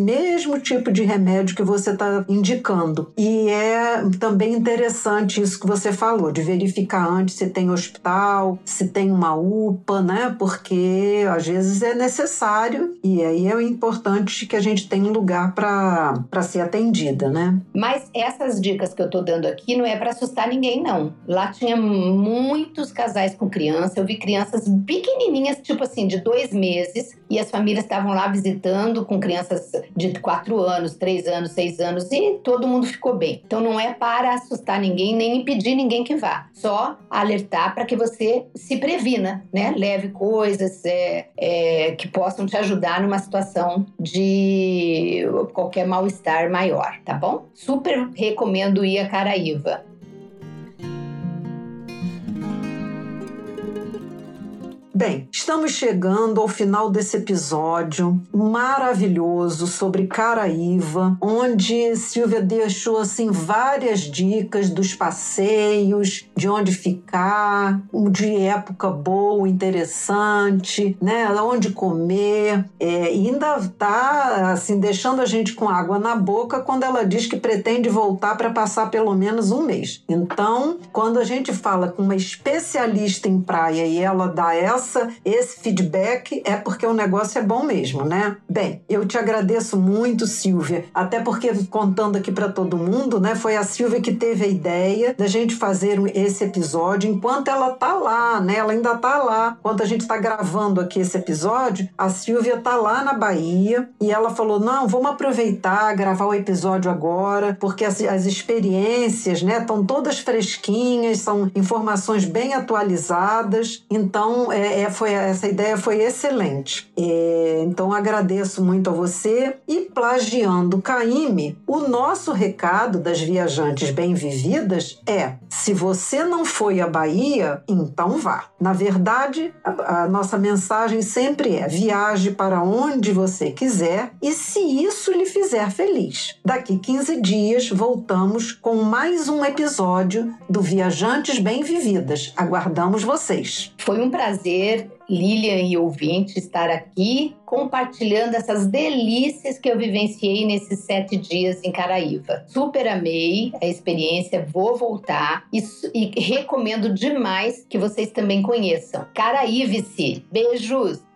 mesmo tipo de remédio que você está indicando. E é também interessante isso que você falou, de verificar antes se tem hospital, se tem uma UPA, né? Porque às vezes é necessário e aí é importante que a gente tenha um lugar para ser atendida, né? Mas essas dicas que eu estou dando aqui não é para assustar ninguém, não. Lá tinha muitos casais com criança. Eu vi crianças pequenininhas, tipo assim, de dois meses, e as famílias estavam lá visitando com crianças de quatro anos, três anos, seis anos, e todo mundo ficou bem. Então não é para assustar ninguém, nem impedir ninguém que vá. Só alertar para que você se previna, né? Leve coisas é, é, que possam te ajudar numa situação de qualquer mal-estar maior, tá bom? Super recomendo ir a Caraíva. Bem, estamos chegando ao final desse episódio maravilhoso sobre Caraíva, onde Silvia deixou assim várias dicas dos passeios, de onde ficar, de época boa, interessante, né, onde comer, é, ainda está assim deixando a gente com água na boca quando ela diz que pretende voltar para passar pelo menos um mês. Então, quando a gente fala com uma especialista em praia e ela dá essa esse feedback é porque o negócio é bom mesmo, né? Bem, eu te agradeço muito, Silvia, até porque contando aqui para todo mundo, né, foi a Silvia que teve a ideia da gente fazer esse episódio enquanto ela tá lá, né? Ela ainda tá lá. Enquanto a gente está gravando aqui esse episódio, a Silvia tá lá na Bahia e ela falou: "Não, vamos aproveitar, gravar o episódio agora, porque as, as experiências, né, estão todas fresquinhas, são informações bem atualizadas. Então, é, É, foi, essa ideia foi excelente. É, então agradeço muito a você. E plagiando Caime, o nosso recado das viajantes bem-vividas é: se você não foi à Bahia, então vá. Na verdade, a, a nossa mensagem sempre é: viaje para onde você quiser e se isso lhe fizer feliz. Daqui 15 dias voltamos com mais um episódio do Viajantes Bem-Vividas. Aguardamos vocês. Foi um prazer Lilian e ouvinte, estar aqui compartilhando essas delícias que eu vivenciei nesses sete dias em Caraíva. Super amei a experiência, vou voltar e, e recomendo demais que vocês também conheçam. Caraíve-se! Beijos!